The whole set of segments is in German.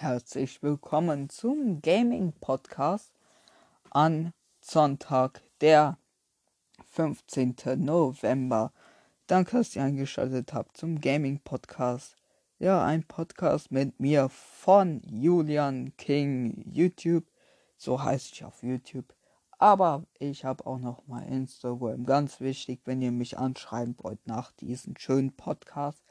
herzlich willkommen zum Gaming Podcast an Sonntag, der 15. November. Danke, dass ihr eingeschaltet habt zum Gaming Podcast. Ja, ein Podcast mit mir von Julian King YouTube. So heiße ich auf YouTube. Aber ich habe auch noch mal Instagram. Ganz wichtig, wenn ihr mich anschreiben wollt nach diesem schönen Podcast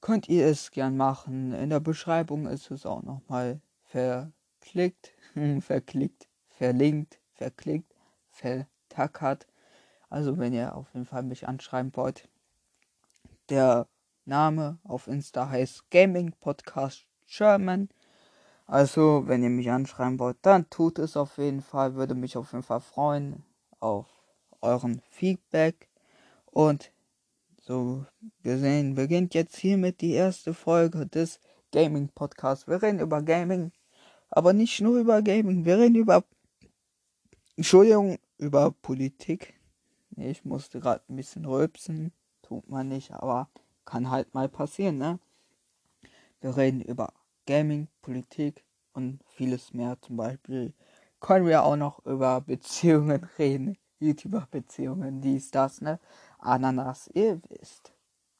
könnt ihr es gern machen. In der Beschreibung ist es auch nochmal verklickt, verklickt, verlinkt, verklickt, vertackert. Also wenn ihr auf jeden Fall mich anschreiben wollt. Der Name auf Insta heißt Gaming Podcast German. Also wenn ihr mich anschreiben wollt, dann tut es auf jeden Fall. Würde mich auf jeden Fall freuen auf euren Feedback. Und so gesehen beginnt jetzt hiermit die erste Folge des Gaming Podcasts. Wir reden über Gaming, aber nicht nur über Gaming. Wir reden über, Entschuldigung, über Politik. Ich musste gerade ein bisschen rülpsen. Tut man nicht, aber kann halt mal passieren, ne? Wir reden über Gaming, Politik und vieles mehr. Zum Beispiel können wir auch noch über Beziehungen reden. YouTuber-Beziehungen, dies, das, ne? Ananas, ihr wisst,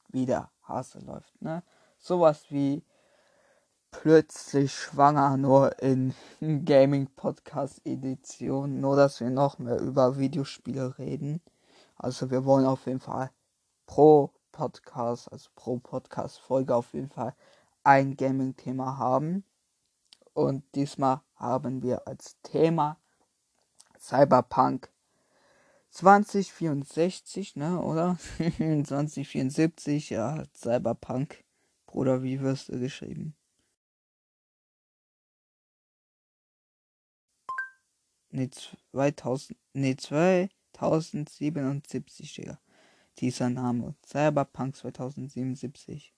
wie der Hase läuft, ne? Sowas wie plötzlich schwanger nur in Gaming Podcast Edition, nur dass wir noch mehr über Videospiele reden. Also wir wollen auf jeden Fall pro Podcast, also pro Podcast Folge auf jeden Fall ein Gaming Thema haben. Und diesmal haben wir als Thema Cyberpunk 2064, ne, oder? 2074, ja, Cyberpunk. Bruder, wie wirst du geschrieben? Ne, 2000, ne, 2077, Digga. Dieser Name. Cyberpunk 2077.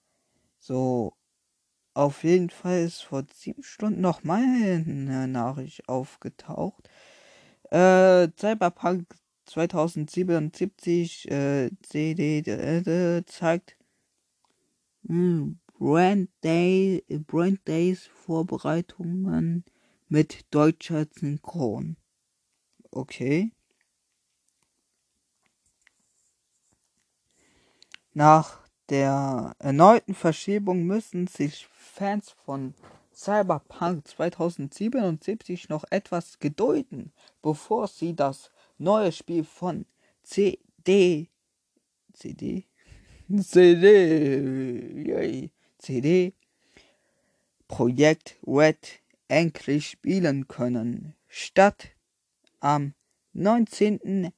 So, auf jeden Fall ist vor sieben Stunden noch mal eine Nachricht aufgetaucht. Äh, Cyberpunk 2077 äh, CD äh, zeigt hm, Brand, Day, Brand Days Vorbereitungen mit deutscher Synchron. Okay. Nach der erneuten Verschiebung müssen sich Fans von Cyberpunk 2077 noch etwas gedulden, bevor sie das neues Spiel von CD. CD? CD. CD. Projekt Red endlich spielen können. Statt am 19.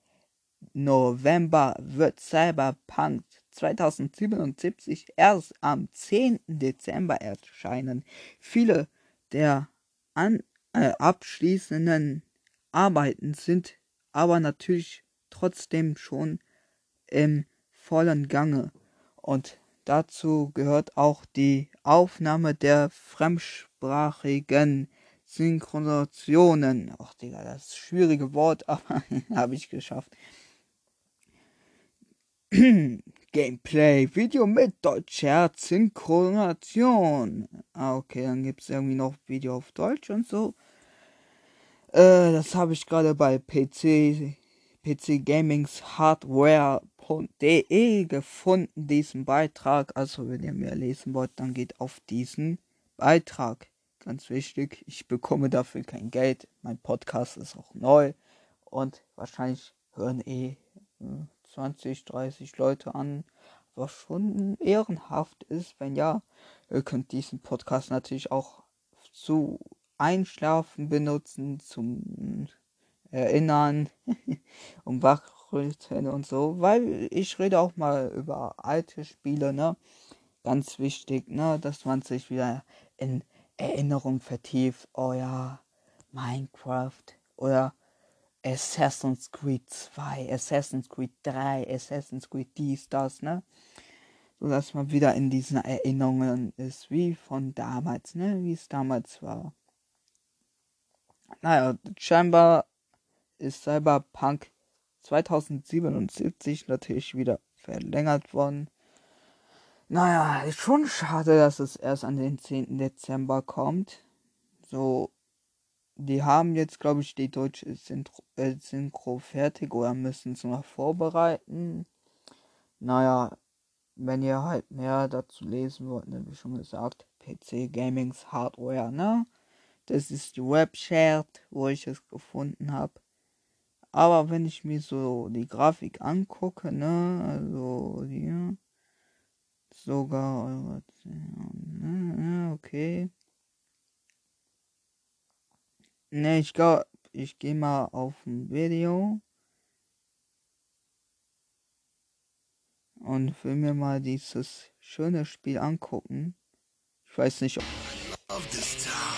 November wird Cyberpunk 2077 erst am 10. Dezember erscheinen. Viele der an, äh, abschließenden Arbeiten sind aber natürlich trotzdem schon im vollen Gange. Und dazu gehört auch die Aufnahme der fremdsprachigen Synchronisationen. Ach, Digga, das ist ein schwierige Wort, aber habe ich geschafft. Gameplay, Video mit deutscher Synchronisation. Ah, okay, dann gibt es irgendwie noch Video auf Deutsch und so. Äh, das habe ich gerade bei PC, PC Gamings Hardware.de gefunden, diesen Beitrag. Also, wenn ihr mehr lesen wollt, dann geht auf diesen Beitrag. Ganz wichtig, ich bekomme dafür kein Geld. Mein Podcast ist auch neu und wahrscheinlich hören eh 20, äh, 30 Leute an, was schon ehrenhaft ist. Wenn ja, ihr könnt diesen Podcast natürlich auch zu Einschlafen benutzen, zum Erinnern, um wachrütteln und so, weil ich rede auch mal über alte Spiele, ne? Ganz wichtig, ne, dass man sich wieder in Erinnerung vertieft. Oh ja, Minecraft oder Assassin's Creed 2, Assassin's Creed 3, Assassin's Creed dies, das, ne? So dass man wieder in diesen Erinnerungen ist, wie von damals, ne? Wie es damals war. Naja, scheinbar ist Cyberpunk 2077 natürlich wieder verlängert worden. Naja, ist schon schade, dass es erst an den 10. Dezember kommt. so, die haben jetzt, glaube ich, die deutsche Synchro, äh, Synchro fertig oder müssen es noch vorbereiten. Naja, wenn ihr halt mehr dazu lesen wollt, ne, wie schon gesagt, PC Gamings Hardware, ne? Das ist die Webchat, wo ich es gefunden habe. Aber wenn ich mir so die Grafik angucke, ne, also hier, sogar, ne, okay. Ne, ich glaube, ich gehe mal auf ein Video. Und will mir mal dieses schöne Spiel angucken. Ich weiß nicht, ob.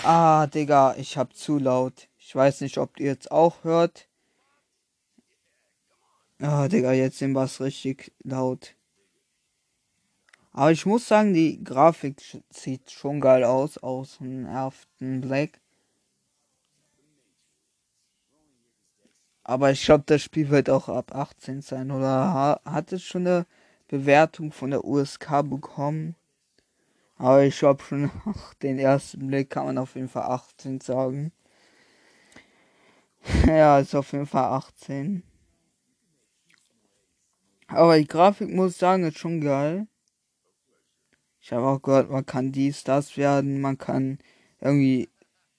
Ah, Digga, ich hab zu laut. Ich weiß nicht, ob ihr jetzt auch hört. Ah, Digga, jetzt sind wir richtig laut. Aber ich muss sagen, die Grafik sieht schon geil aus, aus dem ersten Black. Aber ich glaube, das Spiel wird auch ab 18 sein. Oder hat es schon eine Bewertung von der USK bekommen? Aber ich glaube schon nach den ersten Blick kann man auf jeden Fall 18 sagen. ja, ist auf jeden Fall 18. Aber die Grafik muss ich sagen, ist schon geil. Ich habe auch gehört, man kann dies, das werden, man kann irgendwie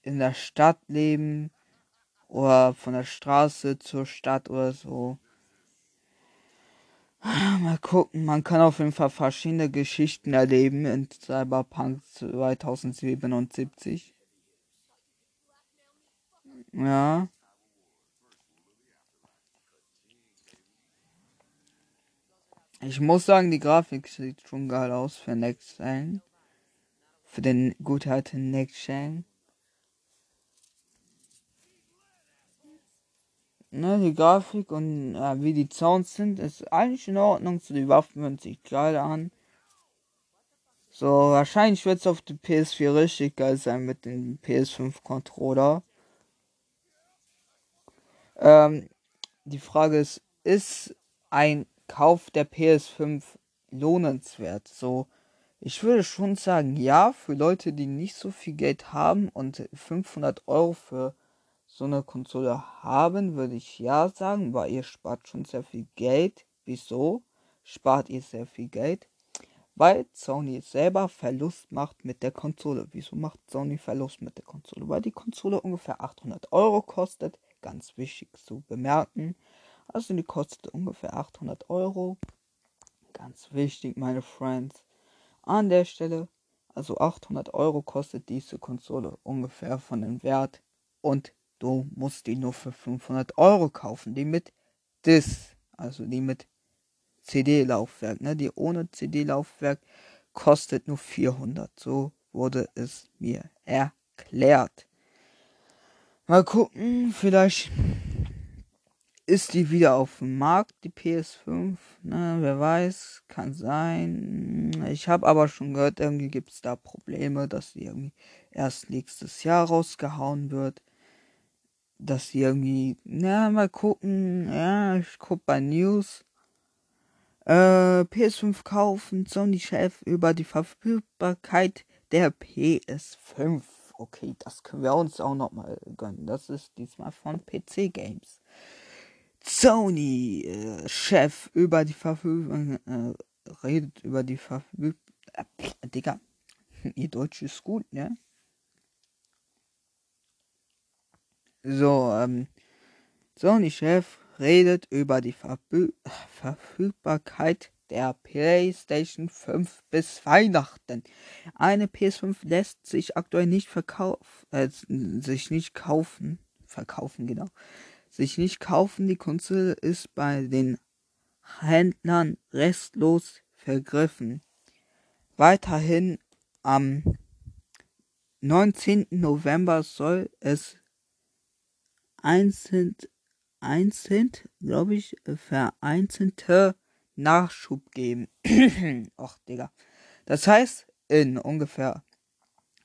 in der Stadt leben oder von der Straße zur Stadt oder so. Mal gucken, man kann auf jeden Fall verschiedene Geschichten erleben in Cyberpunk 2077. Ja. Ich muss sagen, die Grafik sieht schon geil aus für Next Gen. Für den gut alten Next Gen. Ne, die Grafik und äh, wie die Sounds sind, ist eigentlich in Ordnung. So, die Waffen hören sich geil an. So, wahrscheinlich wird es auf der PS4 richtig geil sein mit dem PS5 Controller. Ähm, die Frage ist, ist ein Kauf der PS5 lohnenswert? So, ich würde schon sagen, ja, für Leute, die nicht so viel Geld haben und 500 Euro für so eine Konsole haben, würde ich ja sagen, weil ihr spart schon sehr viel Geld. Wieso spart ihr sehr viel Geld? Weil Sony selber Verlust macht mit der Konsole. Wieso macht Sony Verlust mit der Konsole? Weil die Konsole ungefähr 800 Euro kostet. Ganz wichtig zu bemerken. Also die kostet ungefähr 800 Euro. Ganz wichtig, meine Friends. An der Stelle, also 800 Euro kostet diese Konsole ungefähr von dem Wert. Und du musst die nur für 500 Euro kaufen. Die mit DIS, also die mit CD-Laufwerk, ne? Die ohne CD-Laufwerk kostet nur 400. So wurde es mir erklärt. Mal gucken, vielleicht ist die wieder auf dem Markt, die PS5. Ne, wer weiß, kann sein. Ich habe aber schon gehört, irgendwie gibt es da Probleme, dass sie irgendwie erst nächstes Jahr rausgehauen wird dass sie irgendwie, na, mal gucken, ja, ich guck bei News. Äh, PS5 kaufen, Sony-Chef über die Verfügbarkeit der PS5. Okay, das können wir uns auch nochmal gönnen. Das ist diesmal von PC Games. Sony-Chef äh, über die Verfügung, äh, redet über die Verfügung. Äh, Digga, ihr Deutsch ist gut, ne? So, ähm, Sony-Chef redet über die Verbü Verfügbarkeit der PlayStation 5 bis Weihnachten. Eine PS5 lässt sich aktuell nicht verkaufen, äh, sich nicht kaufen, verkaufen genau, sich nicht kaufen. Die Konsole ist bei den Händlern restlos vergriffen. Weiterhin am 19. November soll es einzeln, einzeln, glaube ich, vereinzelte Nachschub geben. Ach, Digga. Das heißt, in ungefähr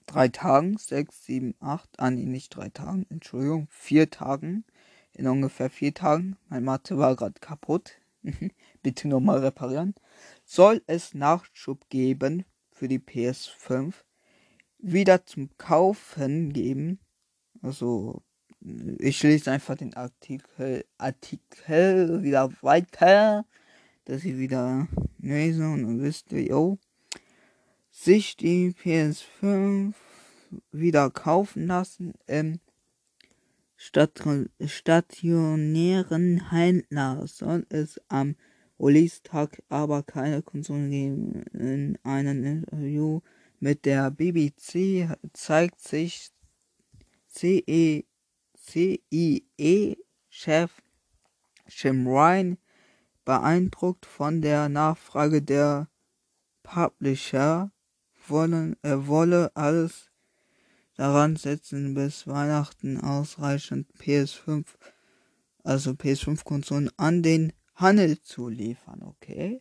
drei Tagen, sechs, sieben, acht, ah nee, nicht drei Tagen, Entschuldigung, vier Tagen, in ungefähr vier Tagen, mein Mathe war gerade kaputt, bitte nochmal reparieren, soll es Nachschub geben für die PS5 wieder zum Kaufen geben. Also ich lese einfach den Artikel, Artikel wieder weiter, dass ihr wieder lese und dann wisst ihr, yo, sich die PS5 wieder kaufen lassen im stationären Händler soll es am Release-Tag aber keine Konsolen geben. In einem Interview mit der BBC zeigt sich CE CIE-Chef Jim Ryan beeindruckt von der Nachfrage der Publisher, wollen, er wolle alles daran setzen, bis Weihnachten ausreichend PS5, also PS5-Konsolen an den Handel zu liefern, okay?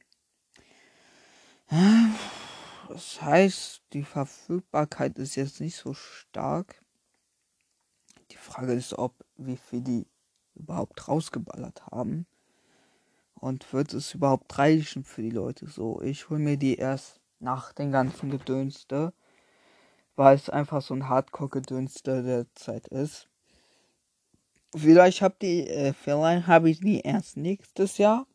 Das heißt, die Verfügbarkeit ist jetzt nicht so stark. Die Frage ist, ob wie viel die überhaupt rausgeballert haben. Und wird es überhaupt reichen für die Leute so? Ich hole mir die erst nach den ganzen Gedönste, weil es einfach so ein Hardcore-Gedönste der Zeit ist. Vielleicht hab die, äh, vielleicht habe ich die erst nächstes Jahr,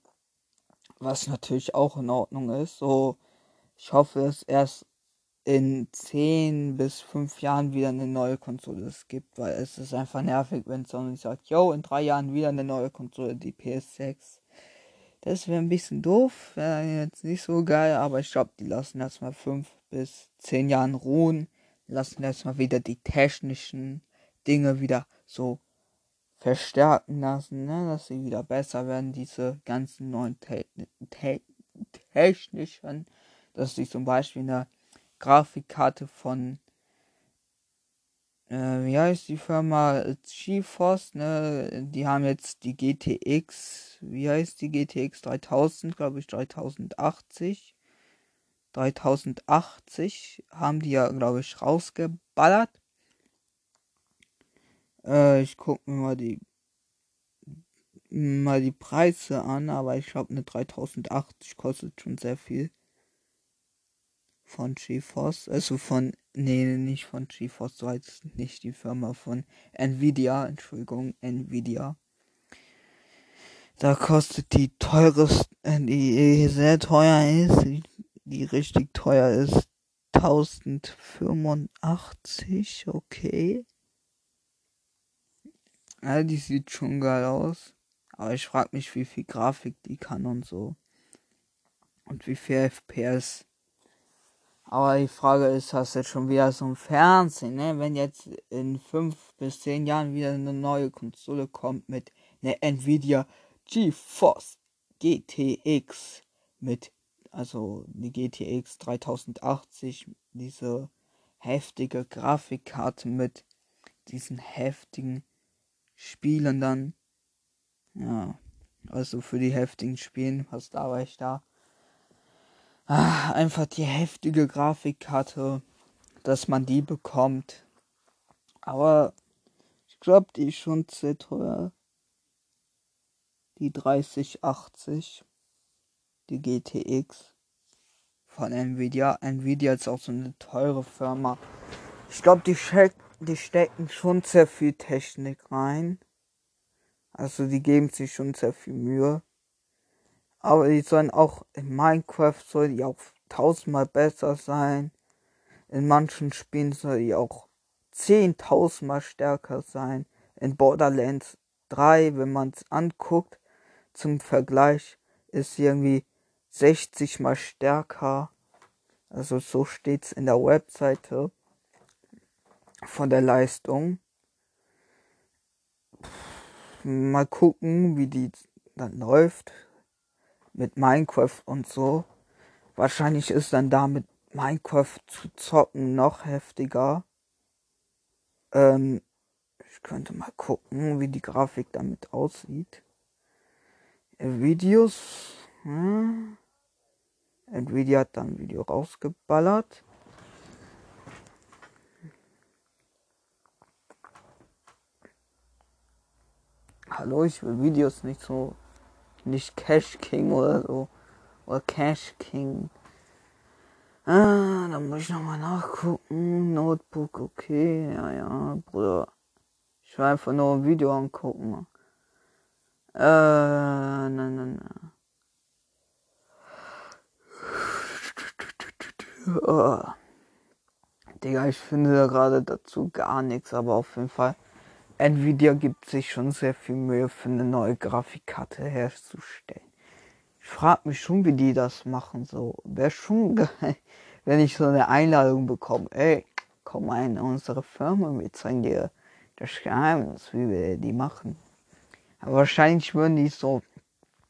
was natürlich auch in Ordnung ist. So, ich hoffe, es erst in 10 bis 5 Jahren wieder eine neue Konsole es gibt, weil es ist einfach nervig, wenn Sony sagt, yo, in 3 Jahren wieder eine neue Konsole, die PS6. Das wäre ein bisschen doof, wäre jetzt nicht so geil, aber ich glaube, die lassen erstmal 5 bis 10 Jahren ruhen, lassen erstmal wieder die technischen Dinge wieder so verstärken lassen, ne? dass sie wieder besser werden, diese ganzen neuen te te technischen, dass sie zum Beispiel eine Grafikkarte von, äh, wie heißt die Firma? GeForce, ne? Die haben jetzt die GTX, wie heißt die GTX 3000, glaube ich, 3080. 3080 haben die ja, glaube ich, rausgeballert. Äh, ich gucke mir mal die mal die Preise an, aber ich glaube eine 3080 kostet schon sehr viel von GeForce, also von, nee, nicht von GeForce, so heißt nicht die Firma von Nvidia, Entschuldigung, Nvidia. Da kostet die teures, äh, die sehr teuer ist, die, die richtig teuer ist, 1085, okay. Ja, die sieht schon geil aus. Aber ich frag mich, wie viel Grafik die kann und so. Und wie viel FPS. Aber die Frage ist, hast du jetzt schon wieder so ein Fernsehen, ne? Wenn jetzt in fünf bis zehn Jahren wieder eine neue Konsole kommt mit einer Nvidia GeForce GTX mit, also die GTX 3080, diese heftige Grafikkarte mit diesen heftigen Spielen dann. Ja, also für die heftigen Spielen, was da war ich da ah, einfach die heftige Grafikkarte, dass man die bekommt. Aber ich glaube, die ist schon sehr teuer. Die 3080, die GTX von Nvidia. Nvidia ist auch so eine teure Firma. Ich glaube, die, die stecken schon sehr viel Technik rein. Also die geben sich schon sehr viel Mühe. Aber die sollen auch in Minecraft soll die auch tausendmal besser sein. In manchen Spielen soll die auch zehntausendmal stärker sein. In Borderlands 3, wenn man es anguckt, zum Vergleich, ist sie irgendwie 60 mal stärker. Also so steht's in der Webseite von der Leistung. Mal gucken, wie die dann läuft mit Minecraft und so. Wahrscheinlich ist dann damit Minecraft zu zocken noch heftiger. Ähm, ich könnte mal gucken, wie die Grafik damit aussieht. Videos. Hm. Nvidia hat dann ein Video rausgeballert. Hallo, ich will Videos nicht so nicht Cash King oder so. Oder Cash King. Ah, da muss ich nochmal nachgucken. Notebook, okay. Ja, ja, Bruder. Ich will einfach nur ein Video angucken. Äh, nein, nein, nein. Oh. Digga, ich finde da gerade dazu gar nichts, aber auf jeden Fall. Nvidia gibt sich schon sehr viel Mühe für eine neue Grafikkarte herzustellen. Ich frage mich schon, wie die das machen. So, wäre schon geil, wenn ich so eine Einladung bekomme. Ey, komm mal in unsere Firma, wir zeigen dir das Geheimnis, wie wir die machen. Aber wahrscheinlich würden die so,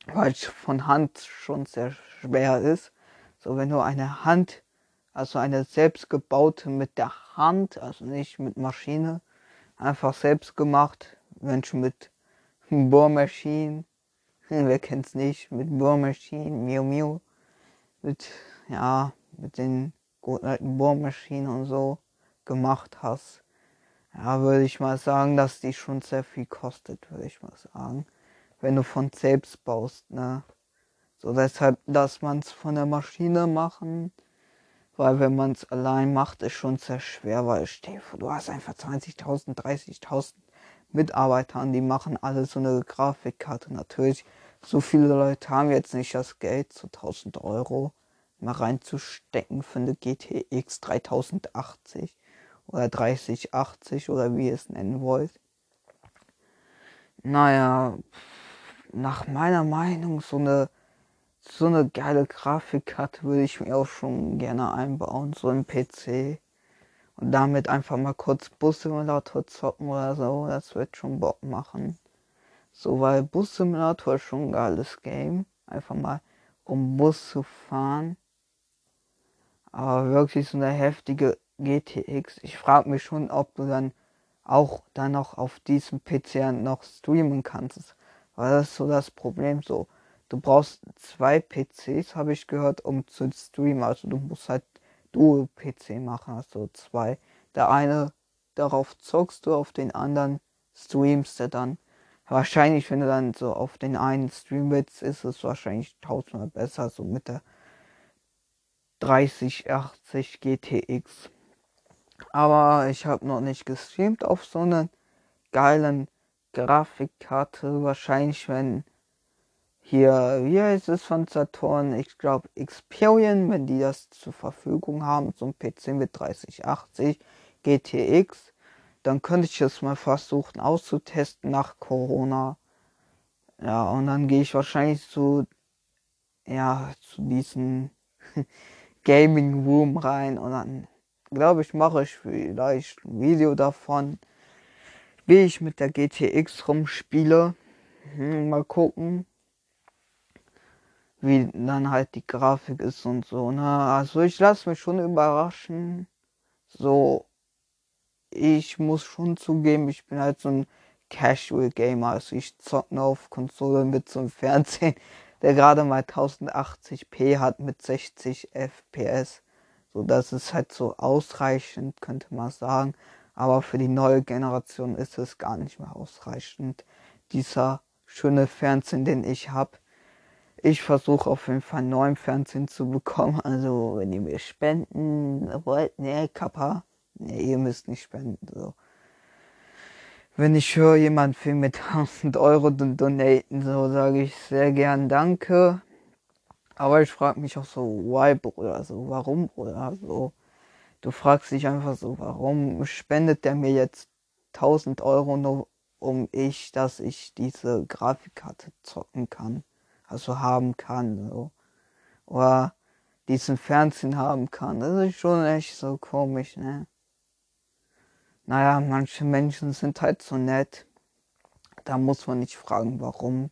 weil es von Hand schon sehr schwer ist. So, wenn du eine Hand also eine selbstgebaute mit der Hand, also nicht mit Maschine, einfach selbst gemacht. Menschen mit Bohrmaschinen, wer kennt's nicht, mit Bohrmaschinen, Mio Mio, mit, ja, mit den guten alten Bohrmaschinen und so gemacht hast. Ja, würde ich mal sagen, dass die schon sehr viel kostet, würde ich mal sagen. Wenn du von selbst baust, ne. So deshalb, dass man's von der Maschine machen, weil wenn man es allein macht, ist schon sehr schwer, weil stell du hast einfach 20.000, 30.000 Mitarbeiter, die machen alle so eine Grafikkarte. Natürlich, so viele Leute haben jetzt nicht das Geld, so 1000 Euro mal reinzustecken für eine GTX 3080 oder 3080 oder wie ihr es nennen wollt. Naja, nach meiner Meinung so eine so eine geile Grafikkarte würde ich mir auch schon gerne einbauen, so im PC. Und damit einfach mal kurz Bus-Simulator zocken oder so, das wird schon Bock machen. So, weil Bus-Simulator ist schon ein geiles Game. Einfach mal um Bus zu fahren. Aber wirklich so eine heftige GTX. Ich frage mich schon, ob du dann auch dann noch auf diesem PC noch streamen kannst. Weil das ist so das Problem so du brauchst zwei PCs, habe ich gehört, um zu streamen. Also du musst halt Dual-PC machen, also zwei. Der eine, darauf zockst du, auf den anderen streamst du dann. Wahrscheinlich, wenn du dann so auf den einen stream willst, ist es wahrscheinlich tausendmal besser, so mit der 3080 GTX. Aber ich habe noch nicht gestreamt auf so einer geilen Grafikkarte. Wahrscheinlich, wenn hier, wie heißt es von Saturn? Ich glaube Experian, wenn die das zur Verfügung haben, so ein PC mit 3080 GTX, dann könnte ich es mal versuchen auszutesten nach Corona. Ja, und dann gehe ich wahrscheinlich zu, ja, zu diesem Gaming Room rein und dann glaube ich, mache ich vielleicht ein Video davon, wie ich mit der GTX rumspiele. Hm, mal gucken wie dann halt die Grafik ist und so. Ne? Also ich lasse mich schon überraschen. So, ich muss schon zugeben, ich bin halt so ein Casual Gamer. Also ich zocke auf Konsole mit so einem Fernsehen, der gerade mal 1080p hat mit 60 FPS. So, das ist halt so ausreichend, könnte man sagen. Aber für die neue Generation ist es gar nicht mehr ausreichend. Dieser schöne Fernsehen, den ich habe ich versuche auf jeden Fall neuen Fernsehen zu bekommen. Also, wenn ihr mir spenden wollt, ne, Kappa, ne, ihr müsst nicht spenden. So. Wenn ich höre, jemand will mit 1000 Euro donaten, so sage ich sehr gern Danke. Aber ich frage mich auch so, why, Bruder, so, warum, Bruder, so. Du fragst dich einfach so, warum spendet der mir jetzt 1000 Euro nur um ich, dass ich diese Grafikkarte zocken kann also haben kann. So. Oder diesen Fernsehen haben kann. Das ist schon echt so komisch, ne? Naja, manche Menschen sind halt so nett. Da muss man nicht fragen, warum.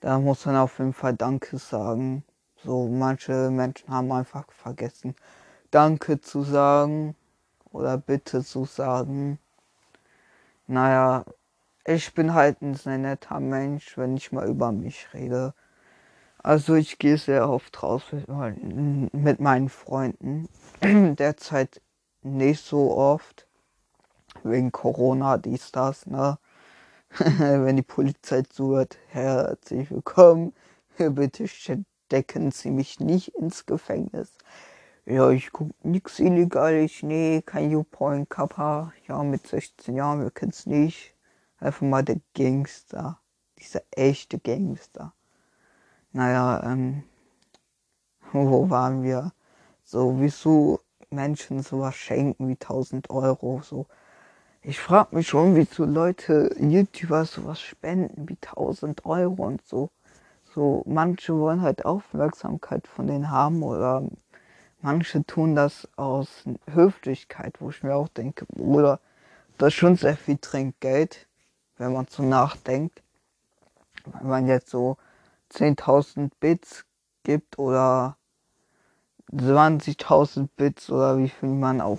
Da muss man auf jeden Fall Danke sagen. So, manche Menschen haben einfach vergessen, Danke zu sagen oder Bitte zu sagen. Naja, ich bin halt ein sehr netter Mensch, wenn ich mal über mich rede. Also ich gehe sehr oft raus mit meinen Freunden. Derzeit nicht so oft. Wegen Corona, dies, das, ne? wenn die Polizei zuhört, herzlich willkommen. Bitte stecken Sie mich nicht ins Gefängnis. Ja, ich guck nix Illegales, nee, kein YouPorn, Kappa. Ja, mit 16 Jahren, wir kennen's nicht. Einfach mal der Gangster. Dieser echte Gangster. Naja, ähm, wo waren wir? So, wieso Menschen sowas schenken wie 1000 Euro, so. Ich frag mich schon, wieso Leute, YouTuber sowas spenden wie 1000 Euro und so. So, manche wollen halt Aufmerksamkeit von denen haben oder manche tun das aus Höflichkeit, wo ich mir auch denke, Bruder, das ist schon sehr viel Trinkgeld, wenn man so nachdenkt. Wenn man jetzt so 10.000 Bits gibt oder 20.000 Bits oder wie viel man auch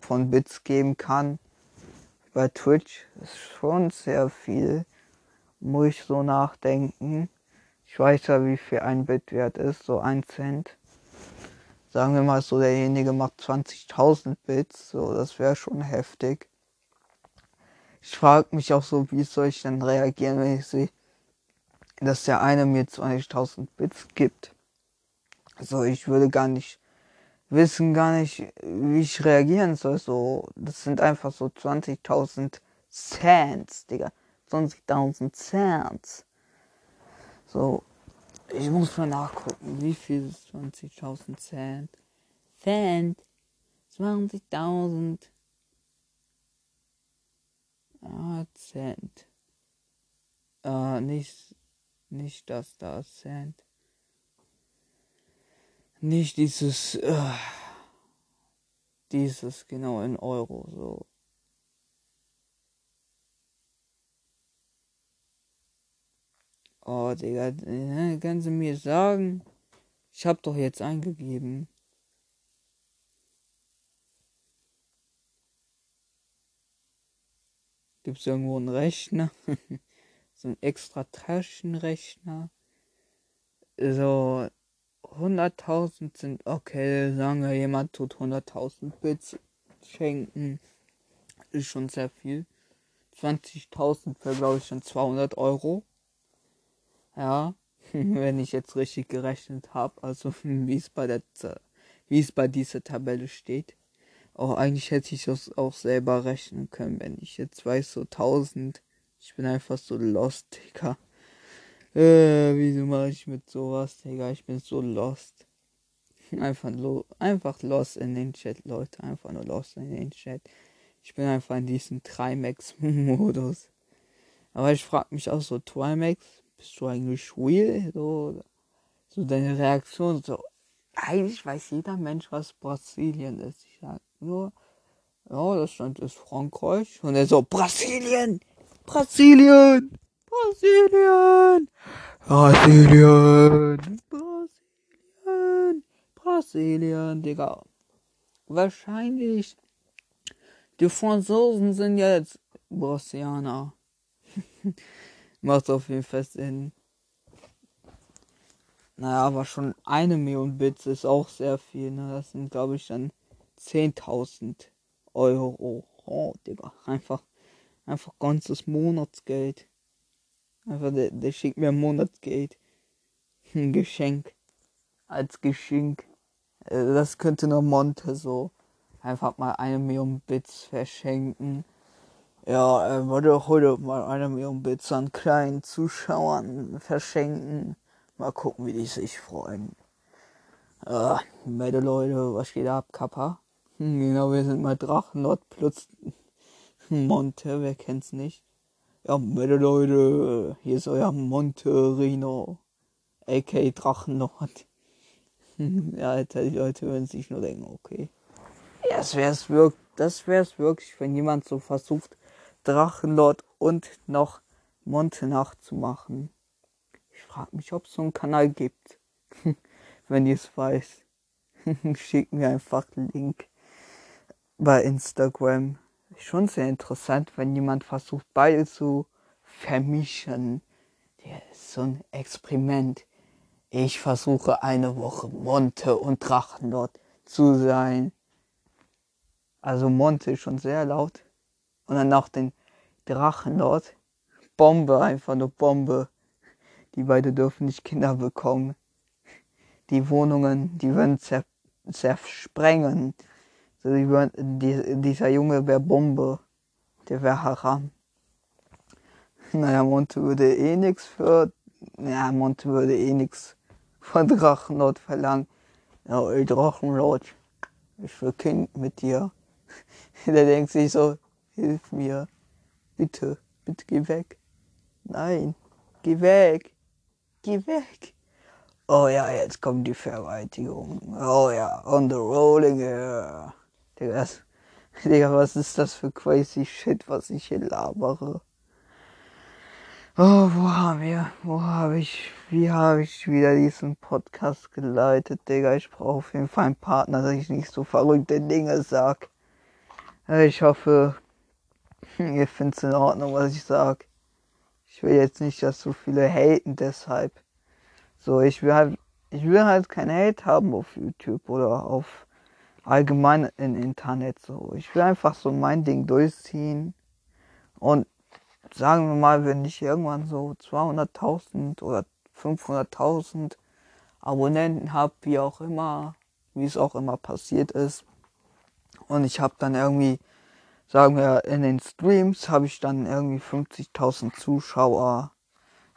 von Bits geben kann bei Twitch, ist schon sehr viel. Muss ich so nachdenken. Ich weiß ja, wie viel ein Bit wert ist, so ein Cent. Sagen wir mal so, derjenige macht 20.000 Bits, so, das wäre schon heftig. Ich frage mich auch so, wie soll ich dann reagieren, wenn ich sehe, dass der eine mir 20.000 Bits gibt. So, ich würde gar nicht wissen, gar nicht, wie ich reagieren soll. So, das sind einfach so 20.000 Cents, Digga. 20.000 Cents. So, ich muss mal nachgucken, wie viel ist 20.000 Cent? Cent. 20.000. Cent. Äh, nicht, nicht das da, Cent. Nicht dieses, äh, dieses genau in Euro, so. Oh, Digga, ne, können Sie mir sagen? Ich hab doch jetzt eingegeben. Gibt es irgendwo einen Rechner? so ein extra Taschenrechner? So, 100.000 sind, okay, sagen wir, jemand tut 100.000 Bits schenken. Ist schon sehr viel. 20.000 wäre, glaube ich, schon 200 Euro. Ja, wenn ich jetzt richtig gerechnet habe, also wie es bei der wie es bei dieser Tabelle steht. Auch eigentlich hätte ich das auch selber rechnen können, wenn ich jetzt weiß, so 1000. Ich bin einfach so lost, Digga. Äh, wieso mache ich mit sowas, Digga? Ich bin so lost. Einfach, lo einfach lost in den Chat, Leute. Einfach nur lost in den Chat. Ich bin einfach in diesem Trimax-Modus. Aber ich frage mich auch so, Trimax, bist du eigentlich real? So, so deine Reaktion, so, eigentlich weiß jeder Mensch, was Brasilien ist. Ich sag nur, ja, das Land ist Frankreich. Und er so, Brasilien! Brasilien! Brasilien! Brasilien! Brasilien! Brasilien, Digga. Wahrscheinlich. Die Franzosen sind jetzt Brasilianer. Macht auf jeden Fall Sinn. Naja, aber schon eine Million Bits ist auch sehr viel. Ne? Das sind, glaube ich, dann 10.000 Euro. Oh, Digga. Einfach, einfach ganzes Monatsgeld. Einfach, der, der schickt mir Monatsgeld. Ein Geschenk. Als Geschenk. Äh, das könnte nur Monte so. Einfach mal eine Million Bits verschenken. Ja, äh, würde heute mal eine Million Bits an kleinen Zuschauern verschenken. Mal gucken, wie die sich freuen. Äh, meine Leute, was geht ab, Kappa? Hm, genau, wir sind mal Drachenlord plus Monte, wer kennt's nicht? Ja, meine Leute, hier ist euer Monte Rino, a.k. Drachenlord. ja, Alter, die Leute würden sich nur denken, okay. Ja, das wär's wirklich, das wär's wirklich, wenn jemand so versucht, Drachenlord und noch Monte nachzumachen. Ich frage mich, ob es so einen Kanal gibt. Wenn ihr es weiß, schickt mir einfach einen Link bei Instagram. Schon sehr interessant, wenn jemand versucht, beide zu vermischen. Das ist so ein Experiment. Ich versuche eine Woche Monte und Drachenlord zu sein. Also Monte ist schon sehr laut. Und dann noch den Drachen dort. Bombe, einfach nur Bombe. Die beiden dürfen nicht Kinder bekommen. Die Wohnungen, die werden zer. So, würden, die, dieser Junge wäre Bombe. Der wäre Haram. Naja, Monte würde eh nix für, ja, Monte würde eh nix von Drachenlord verlangen. Ja, ey, Drachenlord, ich will Kind mit dir. Der denkt sich so, hilf mir. Bitte, bitte geh weg. Nein, geh weg. Geh weg. Oh ja, jetzt kommt die Vergewaltigung. Oh ja, on the rolling air. Digga, Digga, was ist das für crazy shit, was ich hier labere? Oh, wo haben wir, wo habe ich, wie habe ich wieder diesen Podcast geleitet, Digga? Ich brauche auf jeden Fall einen Partner, dass ich nicht so verrückte Dinge sag. Ich hoffe, ihr findet es in Ordnung, was ich sag. Ich will jetzt nicht, dass so viele haten deshalb. So, ich will halt, ich will halt kein Hate haben auf YouTube oder auf allgemein im Internet so. Ich will einfach so mein Ding durchziehen und sagen wir mal, wenn ich irgendwann so 200.000 oder 500.000 Abonnenten habe, wie auch immer, wie es auch immer passiert ist. Und ich habe dann irgendwie, sagen wir, in den Streams habe ich dann irgendwie 50.000 Zuschauer.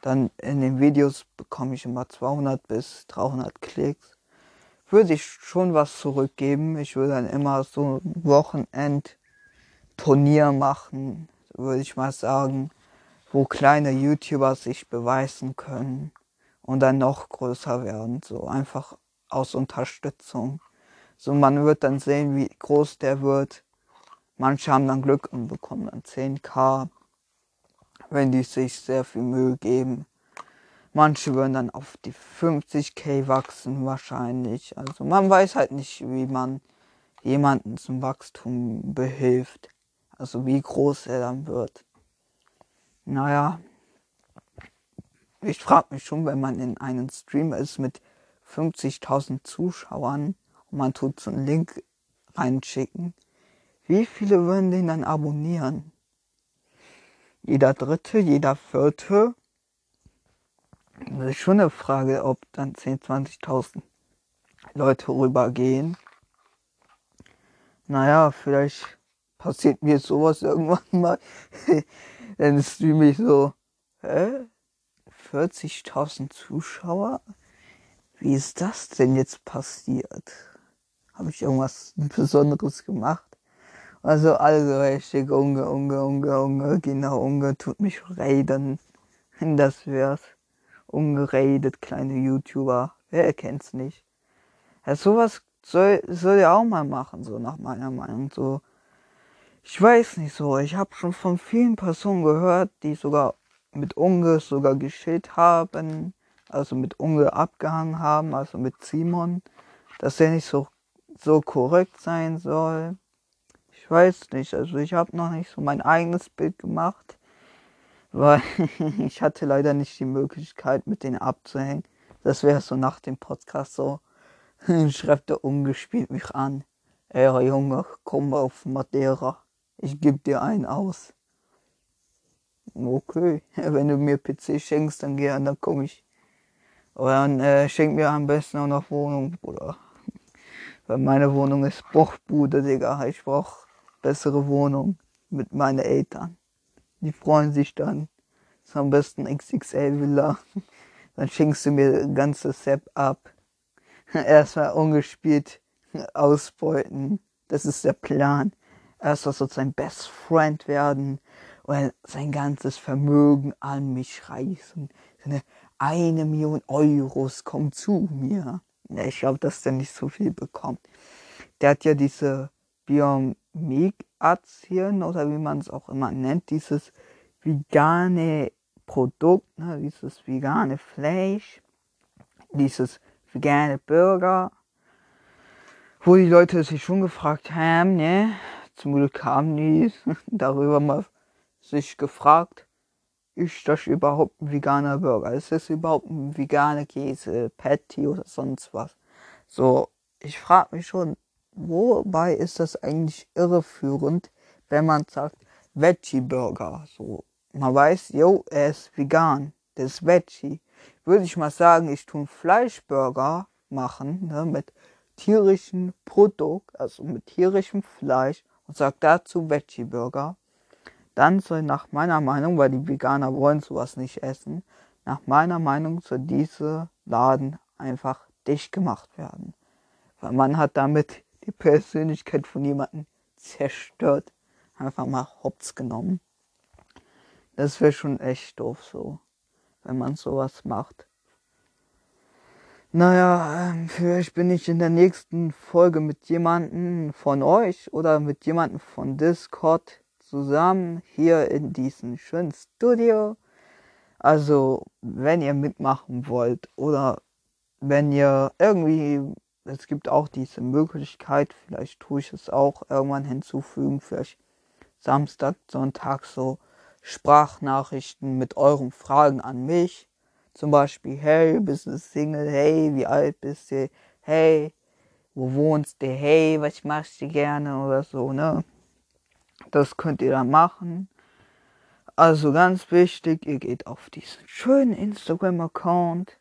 Dann in den Videos bekomme ich immer 200 bis 300 Klicks. Würde ich schon was zurückgeben. Ich würde dann immer so ein Wochenend-Turnier machen, würde ich mal sagen, wo kleine YouTuber sich beweisen können und dann noch größer werden. So einfach aus Unterstützung. So man wird dann sehen, wie groß der wird. Manche haben dann Glück und bekommen dann 10k wenn die sich sehr viel Mühe geben. Manche würden dann auf die 50k wachsen wahrscheinlich. Also man weiß halt nicht, wie man jemanden zum Wachstum behilft. Also wie groß er dann wird. Naja, ich frage mich schon, wenn man in einem Stream ist mit 50.000 Zuschauern und man tut so einen Link reinschicken, wie viele würden den dann abonnieren? jeder Dritte, jeder Vierte. Das ist schon eine Frage, ob dann 10.000, 20.000 Leute rübergehen. Naja, vielleicht passiert mir sowas irgendwann mal. Dann streame ich so, hä? 40.000 Zuschauer? Wie ist das denn jetzt passiert? Habe ich irgendwas Besonderes gemacht? Also, also richtig Unge, Unge, Unge, Unge, genau, Unge tut mich reden. Das wär's. Ungeredet, kleine YouTuber. Wer kennt's nicht? Ja, sowas soll, soll er auch mal machen, so nach meiner Meinung. So, ich weiß nicht so. Ich habe schon von vielen Personen gehört, die sogar mit Unge sogar geschillt haben, also mit Unge abgehangen haben, also mit Simon, dass er nicht so, so korrekt sein soll ich weiß nicht, also ich habe noch nicht so mein eigenes Bild gemacht, weil ich hatte leider nicht die Möglichkeit, mit denen abzuhängen. Das wäre so nach dem Podcast so. Schreibt der umgespielt mich an. Ey Junge, komm auf Madeira. Ich geb dir einen aus. Okay, wenn du mir PC schenkst, dann gern, dann komm ich. Oder dann äh, schenk mir am besten auch noch Wohnung, Bruder. Weil meine Wohnung ist Bruchbude, Digga. Ich brauch bessere Wohnung mit meinen Eltern. Die freuen sich dann. Ist am besten XXL Villa. Dann schenkst du mir ganze Set ab. Erstmal ungespielt ausbeuten. Das ist der Plan. Erstmal soll sein Best Friend werden und sein ganzes Vermögen an mich reißen. Seine eine Million Euros kommen zu mir. Ich glaube, dass der nicht so viel bekommt. Der hat ja diese Biomeg-Aktien oder wie man es auch immer nennt, dieses vegane Produkt, ne, dieses vegane Fleisch, dieses vegane Burger, wo die Leute sich schon gefragt haben, ne, zum Glück haben die darüber mal sich gefragt, ist das überhaupt ein veganer Burger? Ist das überhaupt ein veganer Käse, Patty oder sonst was? So, ich frage mich schon, Wobei ist das eigentlich irreführend, wenn man sagt Veggie Burger. So, man weiß, yo, er ist vegan, der ist Veggie. Würde ich mal sagen, ich tue Fleischburger machen, ne, mit tierischen Produkt, also mit tierischem Fleisch und sagt dazu Veggie Burger, dann soll nach meiner Meinung, weil die Veganer wollen sowas nicht essen, nach meiner Meinung soll dieser Laden einfach dicht gemacht werden. Weil man hat damit die Persönlichkeit von jemandem zerstört. Einfach mal hops genommen. Das wäre schon echt doof so, wenn man sowas macht. Naja, ähm, vielleicht bin ich in der nächsten Folge mit jemandem von euch oder mit jemandem von Discord zusammen hier in diesem schönen Studio. Also, wenn ihr mitmachen wollt oder wenn ihr irgendwie, es gibt auch diese Möglichkeit, vielleicht tue ich es auch irgendwann hinzufügen, vielleicht Samstag, Sonntag so Sprachnachrichten mit euren Fragen an mich zum Beispiel, hey, bist du Single? Hey, wie alt bist du? Hey, wo wohnst du? Hey, was machst du gerne? Oder so, ne? Das könnt ihr dann machen. Also ganz wichtig, ihr geht auf diesen schönen Instagram-Account.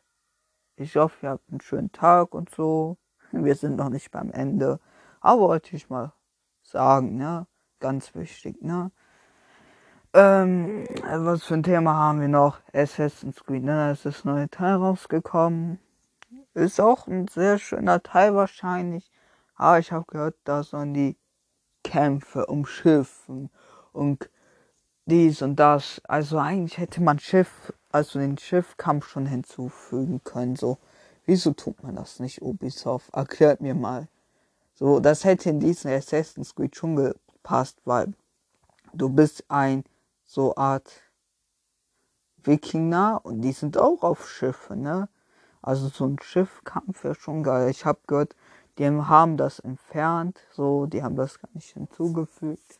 Ich hoffe, ihr habt einen schönen Tag und so. Wir sind noch nicht beim Ende. Aber wollte ich mal sagen, ne? Ganz wichtig, ne? Ähm, was für ein Thema haben wir noch? Assassin's Creed, ne? Da ist das neue Teil rausgekommen. Ist auch ein sehr schöner Teil wahrscheinlich. Aber ich habe gehört, da sollen die Kämpfe um Schiffen und dies und das. Also eigentlich hätte man Schiff, also den Schiffkampf schon hinzufügen können. So, wieso tut man das nicht, Ubisoft? Erklärt mir mal. So, das hätte in diesen Assassin's Creed schon gepasst, weil du bist ein so Art Wikinger und die sind auch auf Schiffe, ne? Also so ein Schiffkampf wäre schon geil. Ich habe gehört, die haben das entfernt, so, die haben das gar nicht hinzugefügt.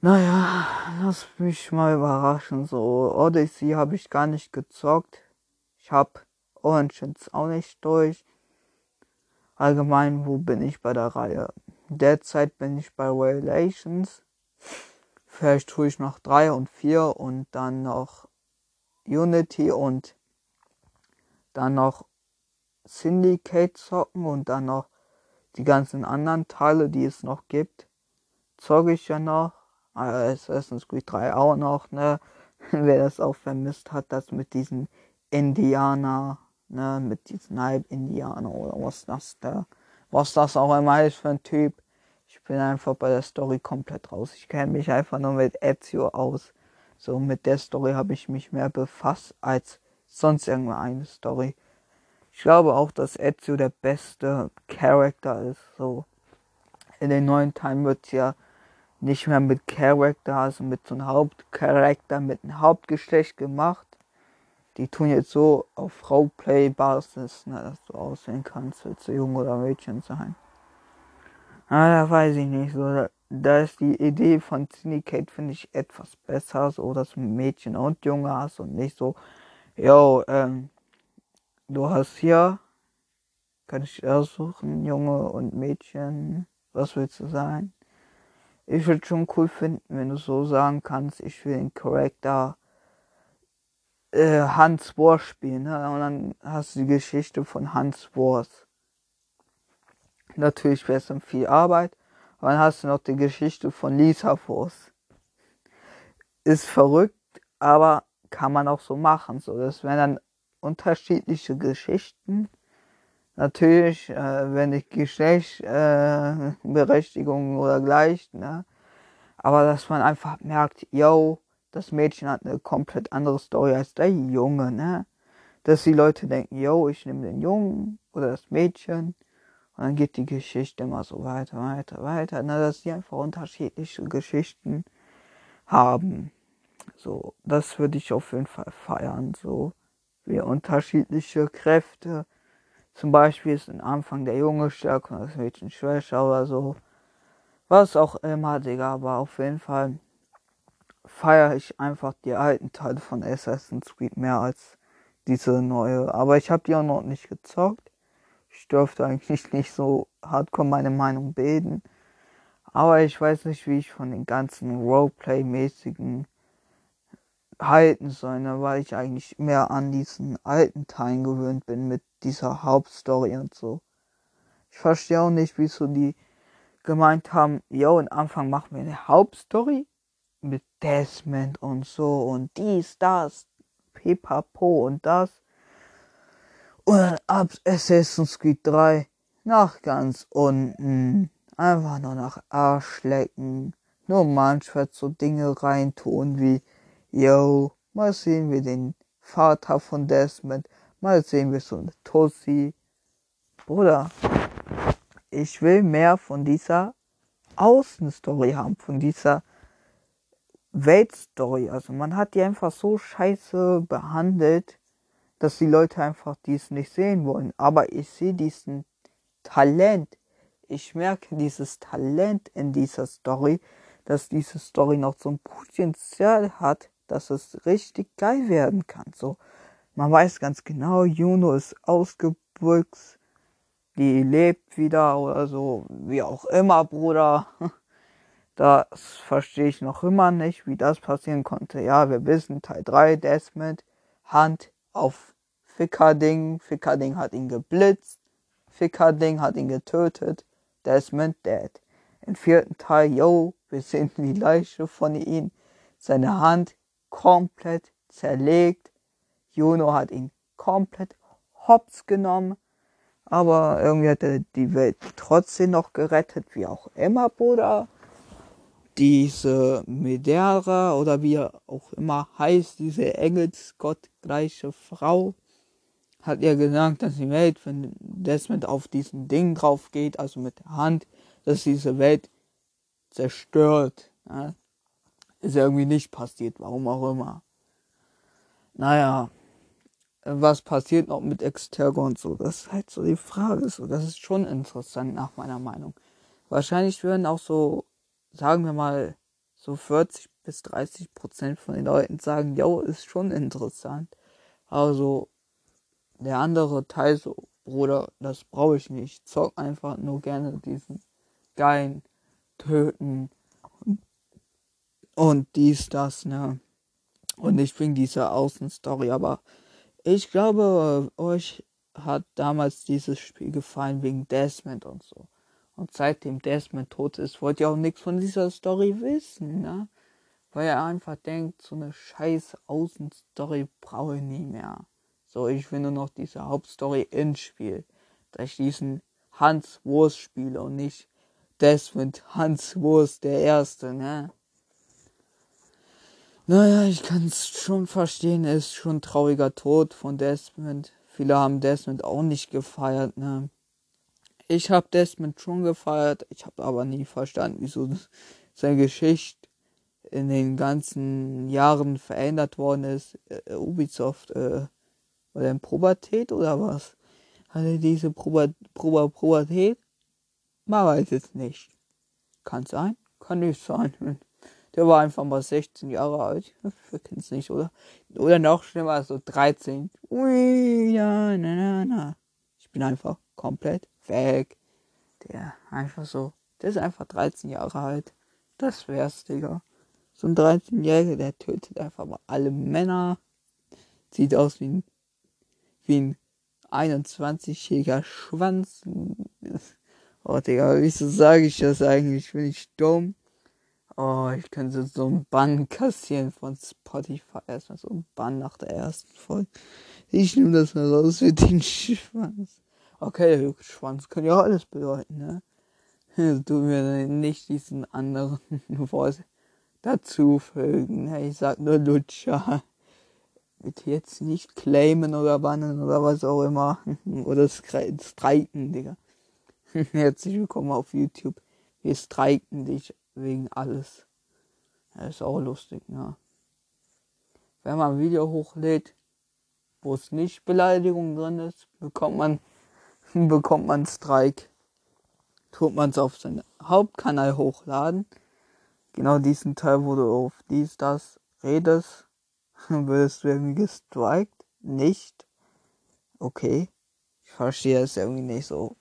Naja, lass mich mal überraschen, so. Odyssey habe ich gar nicht gezockt. Ich habe Origins auch nicht durch. Allgemein, wo bin ich bei der Reihe? Derzeit bin ich bei Relations. Vielleicht tue ich noch 3 und 4 und dann noch Unity und dann noch Syndicate zocken und dann noch die ganzen anderen Teile, die es noch gibt. Zocke ich ja noch. Assassin's Creed 3 auch noch, ne? Wer das auch vermisst hat, das mit diesen Indianer, ne? Mit diesen Halb-Indianer oder was das da, was das auch immer ist für ein Typ. Ich bin einfach bei der Story komplett raus. Ich kenne mich einfach nur mit Ezio aus. So, mit der Story habe ich mich mehr befasst als sonst irgendeine Story. Ich glaube auch, dass Ezio der beste Charakter ist. So, in den neuen Teilen wird ja nicht mehr mit Charakter, also mit so einem Hauptcharakter, mit einem Hauptgeschlecht gemacht. Die tun jetzt so auf Roleplay-Basis, ne, dass du aussehen kannst, willst du Junge oder Mädchen sein. Ah, da weiß ich nicht. So, da ist die Idee von Syndicate, finde ich, etwas besser. So, dass du Mädchen und Junge hast und nicht so, yo, ähm, du hast hier, kann ich aussuchen, Junge und Mädchen, was willst du sein? Ich würde schon cool finden, wenn du so sagen kannst, ich will den Charakter äh, Hans Wars spielen. Ne? Und dann hast du die Geschichte von Hans Wars. Natürlich wäre es dann viel Arbeit. Und dann hast du noch die Geschichte von Lisa Force. Ist verrückt, aber kann man auch so machen. So, das wären dann unterschiedliche Geschichten. Natürlich, äh, wenn ich Geschlechtsberechtigung äh, oder gleich, ne? Aber dass man einfach merkt, yo, das Mädchen hat eine komplett andere Story als der Junge, ne? Dass die Leute denken, yo, ich nehme den Jungen oder das Mädchen und dann geht die Geschichte immer so weiter, weiter, weiter. Na, dass die einfach unterschiedliche Geschichten haben. So, das würde ich auf jeden Fall feiern. So, wie unterschiedliche Kräfte. Zum Beispiel ist am Anfang der Junge stärker und das Mädchen schwächer oder so. Was auch immer, Digga, aber auf jeden Fall feiere ich einfach die alten Teile von Assassin's Creed mehr als diese neue. Aber ich habe die auch noch nicht gezockt. Ich dürfte eigentlich nicht so hardcore meine Meinung bilden. Aber ich weiß nicht, wie ich von den ganzen Roleplay-mäßigen halten soll, ne? weil ich eigentlich mehr an diesen alten Teilen gewöhnt bin mit dieser Hauptstory und so. Ich verstehe auch nicht, wieso die gemeint haben, yo, am Anfang machen wir eine Hauptstory mit Desmond und so und dies, das, Pipapo und das. Und dann ab Assassin's Creed 3 nach ganz unten. Einfach nur nach Arsch lecken. Nur manchmal so Dinge reintun wie, yo, mal sehen wir den Vater von Desmond, mal sehen wir so eine Tussi. Bruder, ich will mehr von dieser Außenstory haben, von dieser Weltstory. Also man hat die einfach so scheiße behandelt, dass die Leute einfach dies nicht sehen wollen. Aber ich sehe diesen Talent. Ich merke dieses Talent in dieser Story, dass diese Story noch so ein Potenzial hat, dass es richtig geil werden kann. So, man weiß ganz genau, Juno ist ausgebüxt, die lebt wieder oder so, wie auch immer, Bruder. Das verstehe ich noch immer nicht, wie das passieren konnte. Ja, wir wissen, Teil 3, Desmond, Hand auf Fickerding, Fickerding hat ihn geblitzt, Fickerding hat ihn getötet, Desmond dead. Im vierten Teil, yo, wir sehen die Leiche von ihm, seine Hand komplett zerlegt, Juno hat ihn komplett hops genommen, aber irgendwie hat er die Welt trotzdem noch gerettet, wie auch immer, Bruder. Diese Medera oder wie er auch immer heißt, diese engelsgottgleiche Frau, hat ihr gesagt, dass die Welt, wenn Desmond auf diesen Ding drauf geht, also mit der Hand, dass diese Welt zerstört. Ja? Ist irgendwie nicht passiert, warum auch immer. Naja, was passiert noch mit Extergo und so? Das ist halt so die Frage. So, das ist schon interessant nach meiner Meinung. Wahrscheinlich würden auch so, sagen wir mal, so 40 bis 30 Prozent von den Leuten sagen, yo, ist schon interessant. Also der andere Teil so, Bruder, das brauche ich nicht. Ich zock einfach nur gerne diesen geilen Töten und dies, das, ne? Und ich bringe diese Außenstory, aber ich glaube, euch hat damals dieses Spiel gefallen wegen Desmond und so. Und seitdem Desmond tot ist, wollt ihr auch nichts von dieser Story wissen, ne? Weil er einfach denkt, so eine scheiß Außenstory brauche ich nie mehr. So, ich will nur noch diese Hauptstory ins Spiel. Dass ich diesen Hans Wurst spiele und nicht Desmond Hans Wurst der Erste, ne? Naja, ich kann es schon verstehen, er ist schon ein trauriger Tod von Desmond. Viele haben Desmond auch nicht gefeiert, ne? Ich habe Desmond schon gefeiert, ich habe aber nie verstanden, wieso seine Geschichte in den ganzen Jahren verändert worden ist. Äh, Ubisoft, äh, war der in Pubertät oder was? Hat er diese Proba, Proba, Pubertät? Man weiß es nicht. Kann sein, kann nicht sein. Der war einfach mal 16 Jahre alt. Wir kennen es nicht, oder? Oder noch schlimmer, so 13. Ui, ja, na, na, na. Ich bin einfach komplett weg. Der einfach so. Der ist einfach 13 Jahre alt. Das wär's, Digga. So ein 13-Jähriger, der tötet einfach mal alle Männer. Sieht aus wie ein, wie ein 21-jähriger Schwanz. Oh, Digga, wieso sage ich das eigentlich? Bin ich dumm? Oh, ich könnte so einen Bann kassieren von Spotify. Erstmal so einen Bann nach der ersten Folge. Ich nehme das mal raus für den Schwanz. Okay, der Schwanz kann ja alles bedeuten, ne? Du mir nicht diesen anderen Wort dazufügen. Ne? Ich sag nur Lutscher. Bitte jetzt nicht claimen oder bannen oder was auch immer. Oder streiken, Digga. Herzlich willkommen auf YouTube. Wir streiken dich wegen alles. Ja, ist auch lustig, ja. Wenn man ein Video hochlädt, wo es nicht Beleidigung drin ist, bekommt man, bekommt man Strike. Tut man es auf seinen Hauptkanal hochladen. Genau diesen Teil, wo du auf dies, das redest, wirst du irgendwie gestrikt. Nicht. Okay. Ich verstehe es irgendwie nicht so.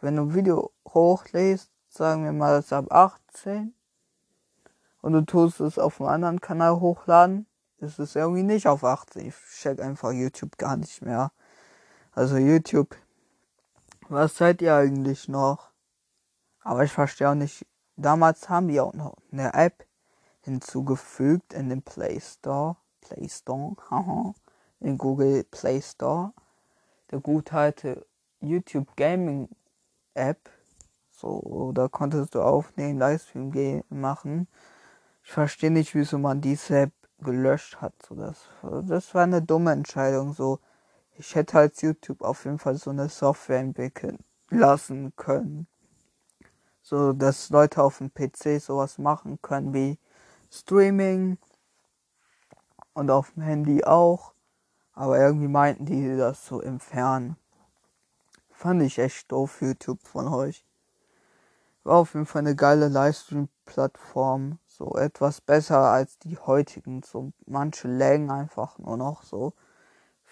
Wenn du ein Video hochlädst, sagen wir mal, es ist ab 18 und du tust es auf einem anderen Kanal hochladen, ist es irgendwie nicht auf 18. Ich check einfach YouTube gar nicht mehr. Also YouTube Was seid ihr eigentlich noch? Aber ich verstehe auch nicht. Damals haben die auch noch eine App hinzugefügt in den Play Store. Play Store, haha. In Google Play Store. Der gute alte YouTube Gaming App. So, da konntest du aufnehmen, Livestream machen. Ich verstehe nicht, wieso man diese App gelöscht hat. So, das, das war eine dumme Entscheidung. So, ich hätte als YouTube auf jeden Fall so eine Software entwickeln lassen können. So, dass Leute auf dem PC sowas machen können wie Streaming und auf dem Handy auch. Aber irgendwie meinten die das so entfernen. Fand ich echt doof, YouTube von euch. War auf jeden Fall eine geile Livestream-Plattform. So etwas besser als die heutigen. So manche Längen einfach nur noch so.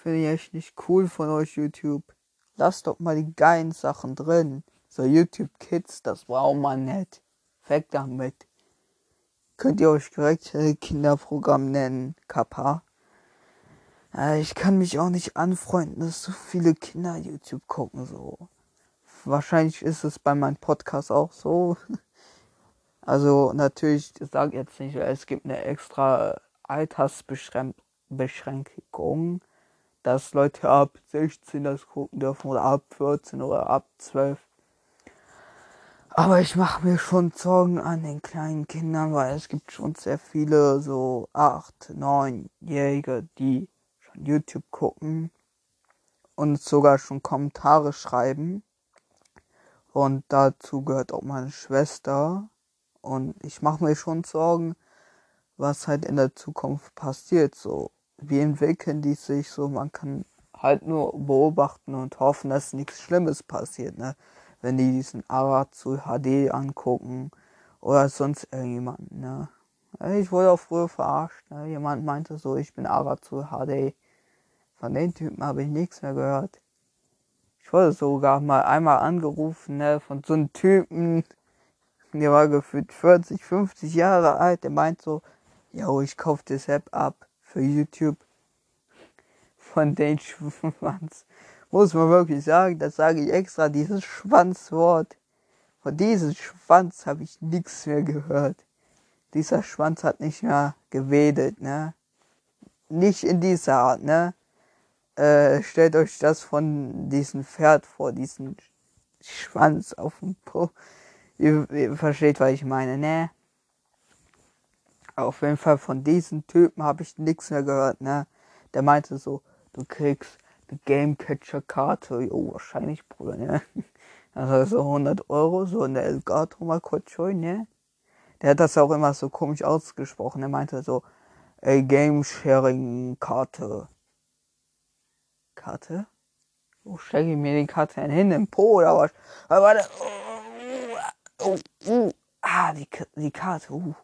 Finde ich echt nicht cool von euch, YouTube. Lasst doch mal die geilen Sachen drin. So YouTube Kids, das braucht man nicht. Weg damit. Könnt ihr euch direkt Kinderprogramm nennen, Kappa. Ich kann mich auch nicht anfreunden, dass so viele Kinder YouTube gucken, so. Wahrscheinlich ist es bei meinem Podcast auch so. Also natürlich, ich sage jetzt nicht, es gibt eine extra Altersbeschränkung dass Leute ab 16 das gucken dürfen oder ab 14 oder ab 12. Aber ich mache mir schon Sorgen an den kleinen Kindern, weil es gibt schon sehr viele so 8, 9-Jährige, die schon YouTube gucken und sogar schon Kommentare schreiben. Und dazu gehört auch meine Schwester. Und ich mache mir schon Sorgen, was halt in der Zukunft passiert. So, wie entwickeln die sich so, man kann halt nur beobachten und hoffen, dass nichts Schlimmes passiert, ne? Wenn die diesen Arazu HD angucken oder sonst irgendjemanden, ne? Ich wurde auch früher verarscht, ne? Jemand meinte so, ich bin Arazu HD. Von den Typen habe ich nichts mehr gehört. Ich wurde sogar mal einmal angerufen, ne, von so einem Typen, der war gefühlt 40, 50 Jahre alt, der meint so, yo, ich kauf das App ab für YouTube von den Schwanz. Muss man wirklich sagen, das sage ich extra, dieses Schwanzwort. Von diesem Schwanz habe ich nichts mehr gehört. Dieser Schwanz hat nicht mehr gewedelt, ne? Nicht in dieser Art, ne? Äh, stellt euch das von diesem Pferd vor, diesen Schwanz auf dem Po. Ihr, ihr versteht, was ich meine, ne? Auf jeden Fall von diesen Typen habe ich nichts mehr gehört, ne? Der meinte so, du kriegst eine Gamecatcher-Karte. Jo, wahrscheinlich, Bruder, ne? Also so 100 Euro, so in der Elgato mal kurz schon, ne? Der hat das auch immer so komisch ausgesprochen. Er meinte so, ey, Game-Sharing-Karte. Karte? Wo stecke ich mir die Karte hin? Im Po oder was? Aber warte. Oh, oh, oh. Ah, die, die Karte. Uh.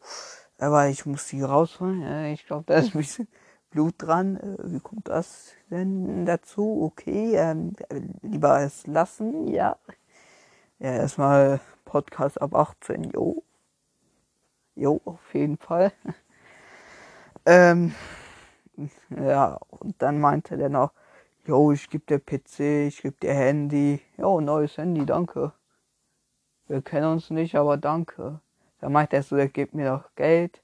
Aber ich muss die rausholen. Ich glaube, da ist ein bisschen Blut dran. Äh, wie kommt das denn dazu? Okay, ähm, lieber es lassen, ja. Ja, erstmal Podcast ab 18, jo. Jo, auf jeden Fall. ähm, ja, und dann meinte der noch, jo, ich geb dir PC, ich geb dir Handy. Jo, neues Handy, danke. Wir kennen uns nicht, aber danke. Da meint er so, der gibt mir doch Geld.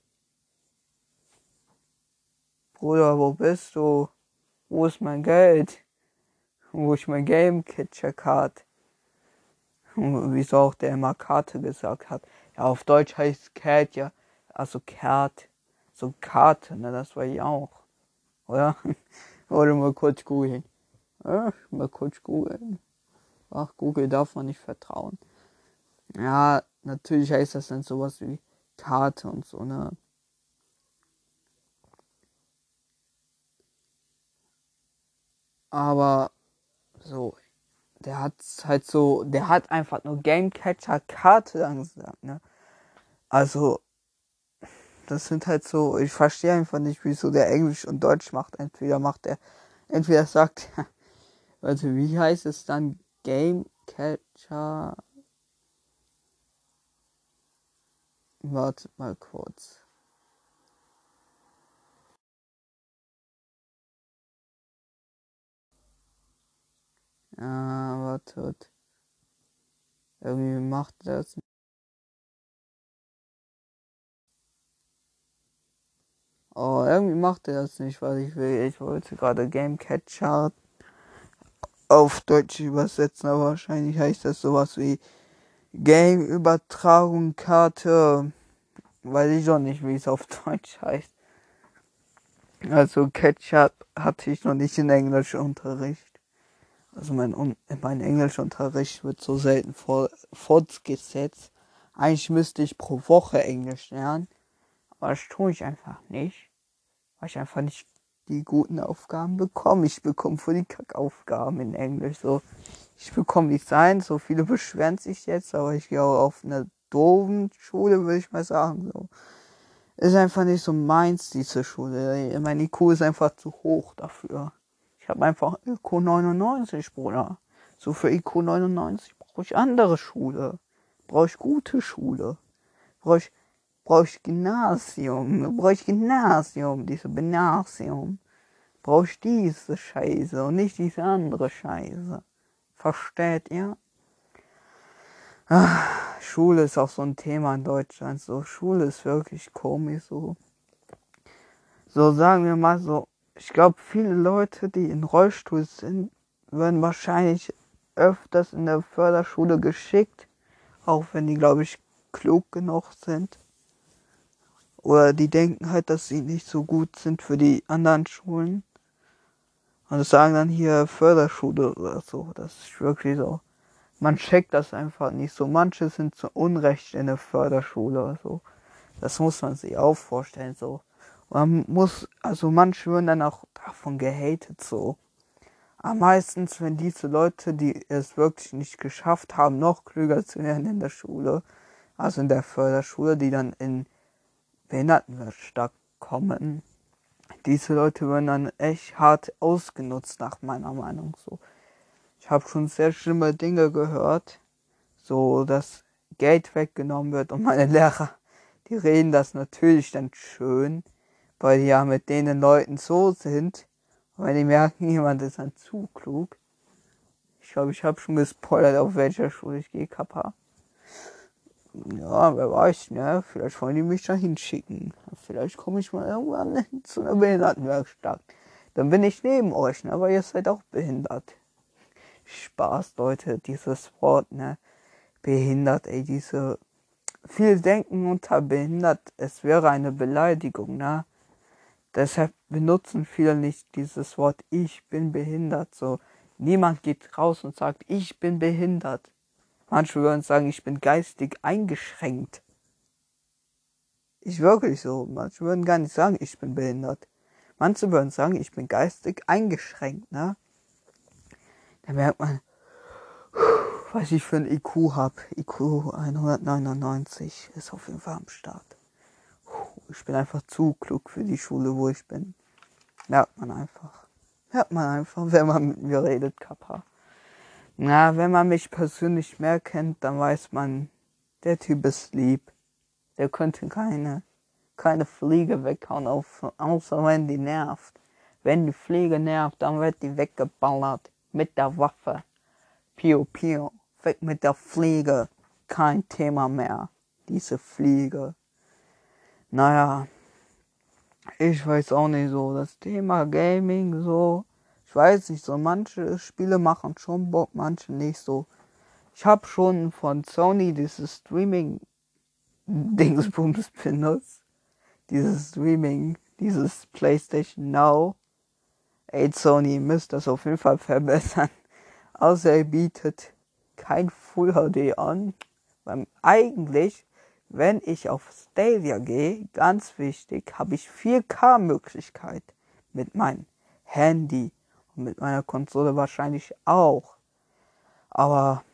Bruder, wo bist du? Wo ist mein Geld? Wo ist mein Game Catcher Card? Wieso auch der immer Karte gesagt hat. Ja, auf Deutsch heißt Cat ja, also Cat, so Karte, ne, das war ich auch. Oder? Oder mal kurz googeln. Ja, mal kurz googeln. Ach, Google darf man nicht vertrauen. Ja, natürlich heißt das dann sowas wie Karte und so, ne? Aber so, der hat halt so, der hat einfach nur Gamecatcher Karte dann gesagt, ne? Also, das sind halt so, ich verstehe einfach nicht, wieso der Englisch und Deutsch macht. Entweder macht er, entweder sagt er, also wie heißt es dann Gamecatcher Warte mal kurz. Ah, wartet. Irgendwie macht das. Oh, irgendwie macht er das nicht, was ich will. Ich wollte gerade Game Catcher auf Deutsch übersetzen, aber wahrscheinlich heißt das sowas wie Game Übertragung Karte. Weiß ich doch nicht, wie es auf Deutsch heißt. Also Ketchup hatte ich noch nicht in Englischunterricht. Also mein, mein Englischunterricht wird so selten fortgesetzt. Eigentlich müsste ich pro Woche Englisch lernen. Aber das tue ich einfach nicht. Weil ich einfach nicht die guten Aufgaben bekomme. Ich bekomme für die Kackaufgaben in Englisch. So, ich bekomme Design. So viele beschweren sich jetzt, aber ich gehe auch auf eine doofen Schule, würde ich mal sagen. So ist einfach nicht so meins, diese Schule. Mein IQ ist einfach zu hoch dafür. Ich habe einfach IQ 99, Bruder. So für IQ 99 brauche ich andere Schule. Brauche ich gute Schule. Brauche ich, brauche ich Gymnasium. Brauche ich Gymnasium, diese Gymnasium. Brauche ich diese Scheiße und nicht diese andere Scheiße. Versteht ihr? Ach, Schule ist auch so ein Thema in Deutschland. So, Schule ist wirklich komisch. So, so sagen wir mal so. Ich glaube, viele Leute, die in Rollstuhl sind, werden wahrscheinlich öfters in der Förderschule geschickt. Auch wenn die, glaube ich, klug genug sind. Oder die denken halt, dass sie nicht so gut sind für die anderen Schulen. Und das sagen dann hier Förderschule oder so. Das ist wirklich so man checkt das einfach nicht so. Manche sind zu Unrecht in der Förderschule oder so. Das muss man sich auch vorstellen so. Man muss, also manche werden dann auch davon gehatet so. Aber meistens, wenn diese Leute, die es wirklich nicht geschafft haben, noch klüger zu werden in der Schule, also in der Förderschule, die dann in Behindertenwerkstatt kommen, diese Leute werden dann echt hart ausgenutzt, nach meiner Meinung so. Ich habe schon sehr schlimme Dinge gehört, so dass Geld weggenommen wird und meine Lehrer, die reden das natürlich dann schön, weil die ja mit denen Leuten so sind. Und wenn die merken, jemand ist dann zu klug. Ich glaube, ich habe schon gespoilert, auf welcher Schule ich gehe, Kappa. Ja, wer weiß, ne? Vielleicht wollen die mich da hinschicken. Vielleicht komme ich mal irgendwann zu einer Behindertenwerkstatt. Dann bin ich neben euch, ne? Aber ihr seid auch behindert. Spaß, Leute, dieses Wort, ne? Behindert, ey, diese. Viele denken unter behindert, es wäre eine Beleidigung, ne? Deshalb benutzen viele nicht dieses Wort, ich bin behindert, so. Niemand geht raus und sagt, ich bin behindert. Manche würden sagen, ich bin geistig eingeschränkt. Ich wirklich so. Manche würden gar nicht sagen, ich bin behindert. Manche würden sagen, ich bin geistig eingeschränkt, ne? Da merkt man, was ich für ein IQ habe. IQ 199 ist auf jeden Fall am Start. Ich bin einfach zu klug für die Schule, wo ich bin. Merkt man einfach. Merkt man einfach, wenn man mit mir redet, Kappa. Na, wenn man mich persönlich mehr kennt, dann weiß man, der Typ ist lieb. Der könnte keine, keine Fliege weghauen, außer wenn die nervt. Wenn die Fliege nervt, dann wird die weggeballert mit der Waffe. Pio Pio, weg mit der Fliege. Kein Thema mehr. Diese Fliege. Naja, ich weiß auch nicht so. Das Thema Gaming so. Weiß nicht so. Manche Spiele machen schon Bock, manche nicht so. Ich habe schon von Sony dieses Streaming Dingsbums benutzt. Dieses Streaming, dieses PlayStation Now. Ey, Sony, ihr müsst das auf jeden Fall verbessern. Außer ihr bietet kein Full HD an. Weil eigentlich, wenn ich auf Stadia gehe, ganz wichtig, habe ich 4K-Möglichkeit mit meinem Handy und mit meiner Konsole wahrscheinlich auch. Aber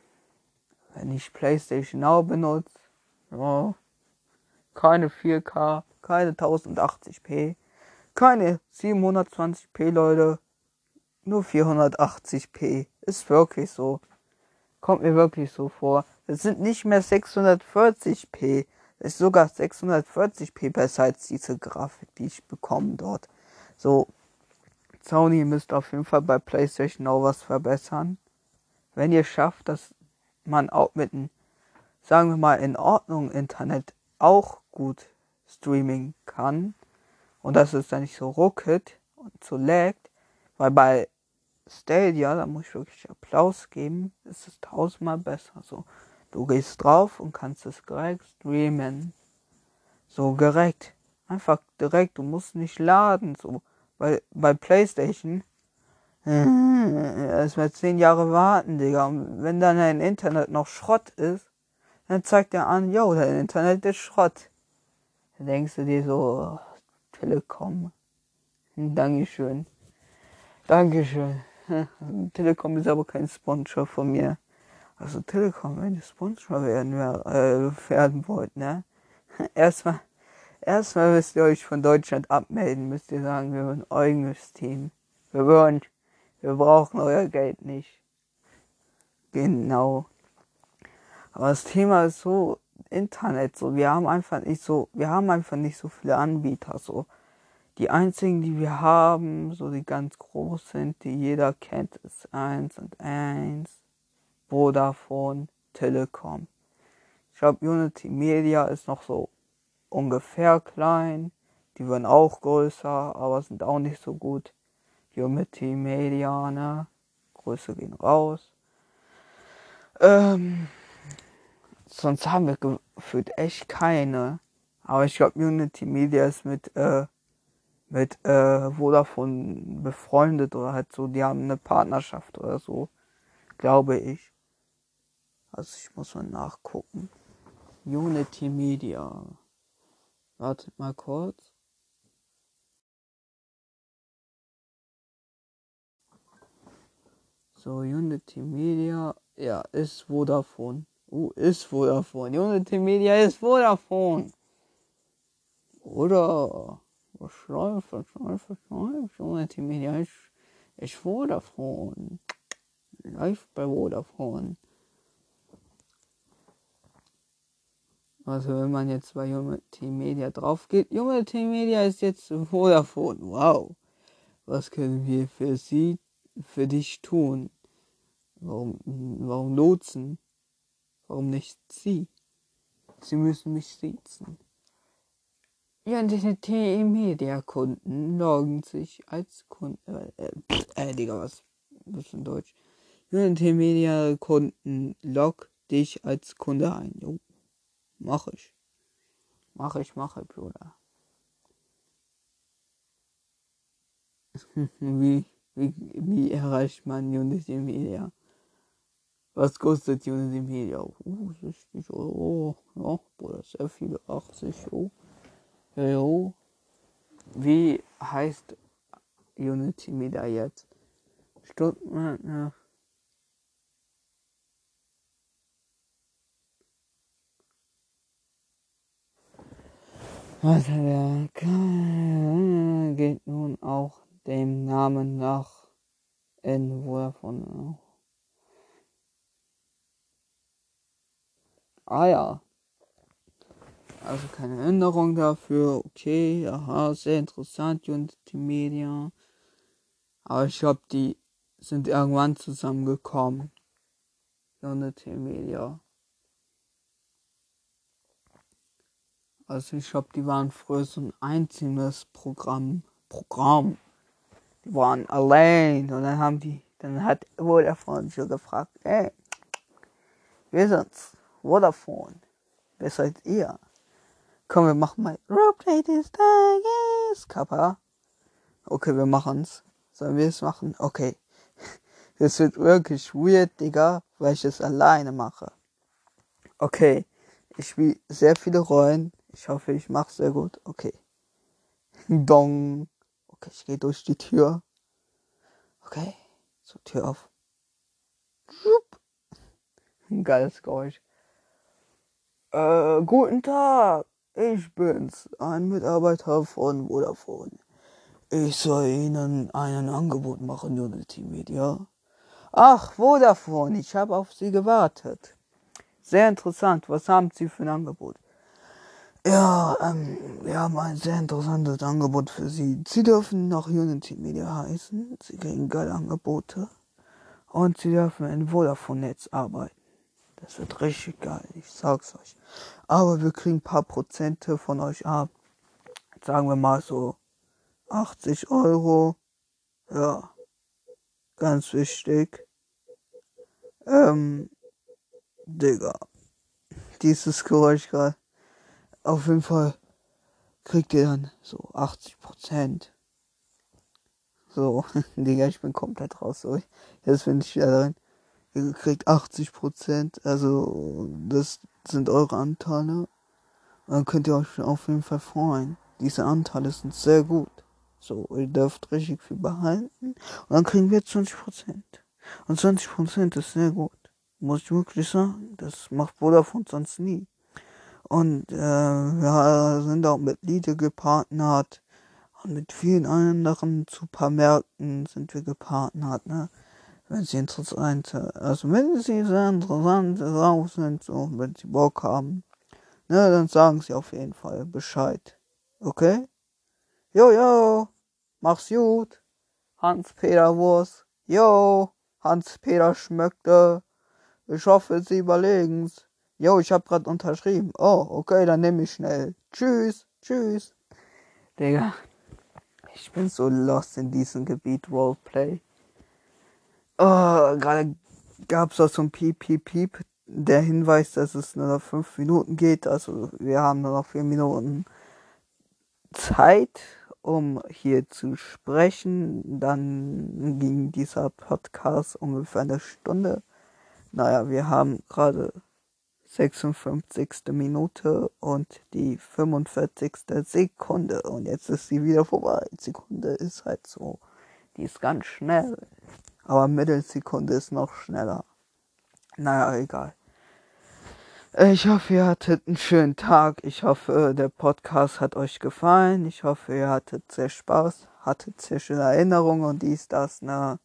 wenn ich PlayStation Now benutze, ja, keine 4K, keine 1080p, keine 720p, Leute. Nur 480p. Ist wirklich so. Kommt mir wirklich so vor. Es sind nicht mehr 640p. Es ist sogar 640p besser als diese Grafik, die ich bekomme dort. So, Sony müsst auf jeden Fall bei PlayStation auch was verbessern. Wenn ihr schafft, dass man auch mit einem sagen wir mal, in Ordnung Internet auch gut Streaming kann und dass es dann nicht so ruckelt und so laggt, weil bei Stadia, da muss ich wirklich Applaus geben, ist es tausendmal besser. So, du gehst drauf und kannst es direkt streamen. So direkt. Einfach direkt, du musst nicht laden. So, weil bei PlayStation äh, erstmal zehn Jahre warten, Digga. Und wenn dann dein Internet noch Schrott ist, dann zeigt er an, yo, dein Internet ist Schrott. Dann denkst du dir so, Telekom. Dankeschön. Dankeschön. Telekom ist aber kein Sponsor von mir. Also Telekom, wenn ihr Sponsor werden, äh, werden wollt, ne? Erstmal, erstmal müsst ihr euch von Deutschland abmelden, müsst ihr sagen, wir wollen eigenes Team. Wir wollen, wir brauchen euer Geld nicht. Genau. Aber das Thema ist so, Internet, so, wir haben einfach nicht so, wir haben einfach nicht so viele Anbieter, so. Die einzigen, die wir haben, so die ganz groß sind, die jeder kennt, ist 1 und 1, Vodafone, Telekom. Ich glaube, Unity Media ist noch so ungefähr klein. Die werden auch größer, aber sind auch nicht so gut. Unity Media, ne? Größe gehen raus. Ähm, sonst haben wir gefühlt echt keine. Aber ich glaube, Unity Media ist mit, äh, mit äh, Vodafone befreundet oder halt so, die haben eine Partnerschaft oder so, glaube ich. Also ich muss mal nachgucken. Unity Media. Wartet mal kurz. So, Unity Media, ja, ist Vodafone. Uh, ist Vodafone. Unity Media ist Vodafone. Oder was läuft, was läuft, was läuft? Unity Media ist, ist Vodafone. Läuft bei Vodafone. Also wenn man jetzt bei Unity Media drauf geht, Unity Media ist jetzt Vodafone. Wow. Was können wir für sie, für dich tun? Warum, warum lotsen? Warum nicht Sie? Sie müssen mich siezen. Unity Media Kunden loggen sich als Kunden. Äh, äh, Digga, was? In Deutsch? Unity Media Kunden log dich als Kunde ein. Jo. Mach ich. Mach ich, mache, Bruder. wie, wie, wie erreicht man Unity Media? Was kostet Unity Media? Uh, 60 Euro. Ja, Bruder, sehr viele. 80 Euro. Ja, jo. Wie heißt Unity Media jetzt? Stuttgart, der geht nun auch dem Namen nach in Vodafone. Ah ja. Also keine Änderung dafür. Okay, aha, sehr interessant, Unity Media. Aber ich glaube, die sind irgendwann zusammengekommen. Unity Media. Also ich glaube, die waren früher so ein einzelnes Programm. Programm. Die waren allein und dann haben die, dann hat Vodafone schon gefragt, ey, wir sind's, Vodafone, wer seid ihr? Komm, wir machen mal Roleplay des Tages, Kappa. Okay, wir machen's. Sollen wir es machen? Okay. Es wird wirklich weird, Digga, weil ich es alleine mache. Okay. Ich spiele sehr viele Rollen. Ich hoffe, ich mache sehr gut. Okay. Dong. Okay, ich gehe durch die Tür. Okay. So, Tür auf. Ein geiles Geräusch. Äh, guten Tag. Ich bin's, ein Mitarbeiter von Vodafone. Ich soll Ihnen ein Angebot machen, Unity Media. Ach, Vodafone, ich habe auf Sie gewartet. Sehr interessant. Was haben Sie für ein Angebot? Ja, ähm, wir haben ein sehr interessantes Angebot für Sie. Sie dürfen nach Unity Media heißen. Sie kriegen geile Angebote. Und Sie dürfen in Vodafone-Netz arbeiten. Das wird richtig geil, ich sag's euch. Aber wir kriegen ein paar Prozente von euch ab. Sagen wir mal so 80 Euro. Ja, ganz wichtig. Ähm, Digga. Dieses Geräusch gerade. Auf jeden Fall kriegt ihr dann so 80 Prozent. So, Digga, ich bin komplett raus. So. Jetzt bin ich wieder drin. Ihr kriegt 80 Prozent. Also, das sind eure Anteile. Dann könnt ihr euch auf jeden Fall freuen. Diese Anteile sind sehr gut. So, ihr dürft richtig viel behalten. Und dann kriegen wir 20 Prozent. Und 20 Prozent ist sehr gut. Muss ich wirklich sagen. Das macht Vodafone sonst nie. Und äh, wir sind auch mit Lidl gepartnert. Und mit vielen anderen Supermärkten sind wir gepartnert, ne? Wenn sie interessant, also wenn sie sehr interessant drauf sind, so, wenn sie Bock haben, ne, dann sagen sie auf jeden Fall Bescheid. Okay? Jo, jo, mach's gut. Hans-Peter Wurst. Jo, Hans-Peter Schmöckte. Ich hoffe, sie überlegen's. Jo, ich hab grad unterschrieben. Oh, okay, dann nehme ich schnell. Tschüss, tschüss. Digga. Ich bin so lost in diesem Gebiet Roleplay. Oh, gerade gab es auch so ein Piep, Piep, Piep. Der Hinweis, dass es nur noch fünf Minuten geht. Also wir haben nur noch vier Minuten Zeit, um hier zu sprechen. Dann ging dieser Podcast ungefähr eine Stunde. Naja, wir haben gerade 56. Minute und die 45. Sekunde. Und jetzt ist sie wieder vorbei. Sekunde ist halt so. Die ist ganz schnell. Aber Mittelsekunde ist noch schneller. Naja, egal. Ich hoffe, ihr hattet einen schönen Tag. Ich hoffe, der Podcast hat euch gefallen. Ich hoffe, ihr hattet sehr Spaß, hattet sehr schöne Erinnerungen und dies, das, ne.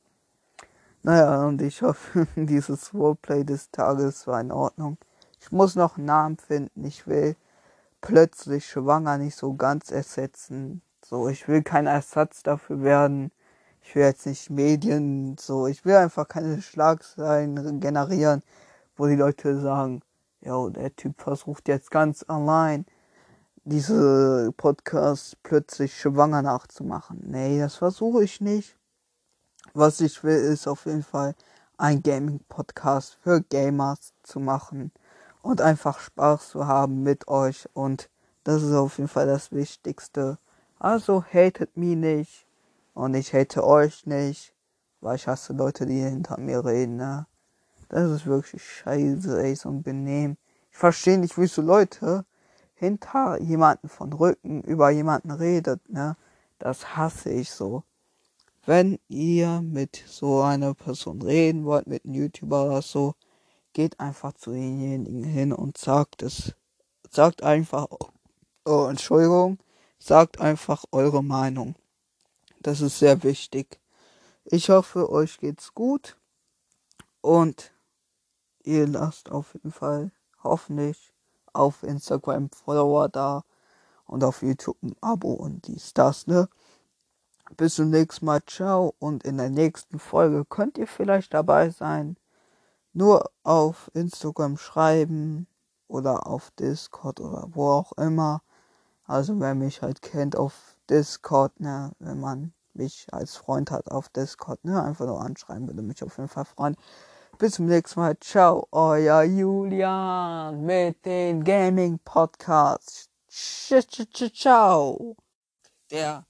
Naja, und ich hoffe, dieses Roleplay des Tages war in Ordnung. Ich muss noch einen Namen finden. Ich will plötzlich schwanger nicht so ganz ersetzen. So, ich will kein Ersatz dafür werden. Ich will jetzt nicht Medien, so, ich will einfach keine Schlagzeilen generieren, wo die Leute sagen, yo, der Typ versucht jetzt ganz allein diese Podcasts plötzlich schwanger nachzumachen. Nee, das versuche ich nicht. Was ich will, ist auf jeden Fall ein Gaming-Podcast für Gamers zu machen und einfach Spaß zu haben mit euch und das ist auf jeden Fall das Wichtigste. Also hatet mich nicht und ich hate euch nicht, weil ich hasse Leute, die hinter mir reden, ne? Das ist wirklich scheiße, ey, so ein Benehmen. Ich verstehe nicht, wie so Leute hinter jemanden von Rücken über jemanden redet, ne? Das hasse ich so. Wenn ihr mit so einer Person reden wollt, mit einem YouTuber oder so, geht einfach zu denjenigen hin und sagt es. Sagt einfach, oh, Entschuldigung, sagt einfach eure Meinung. Das ist sehr wichtig. Ich hoffe, euch geht's gut und ihr lasst auf jeden Fall hoffentlich auf Instagram Follower da und auf YouTube ein Abo und dies, das, ne? Bis zum nächsten Mal, ciao und in der nächsten Folge könnt ihr vielleicht dabei sein nur auf Instagram schreiben oder auf Discord oder wo auch immer. Also wer mich halt kennt auf Discord, ne, wenn man mich als Freund hat auf Discord, ne, einfach nur anschreiben, würde mich auf jeden Fall freuen. Bis zum nächsten Mal. Ciao, euer Julian mit den Gaming Podcasts. Ciao. Der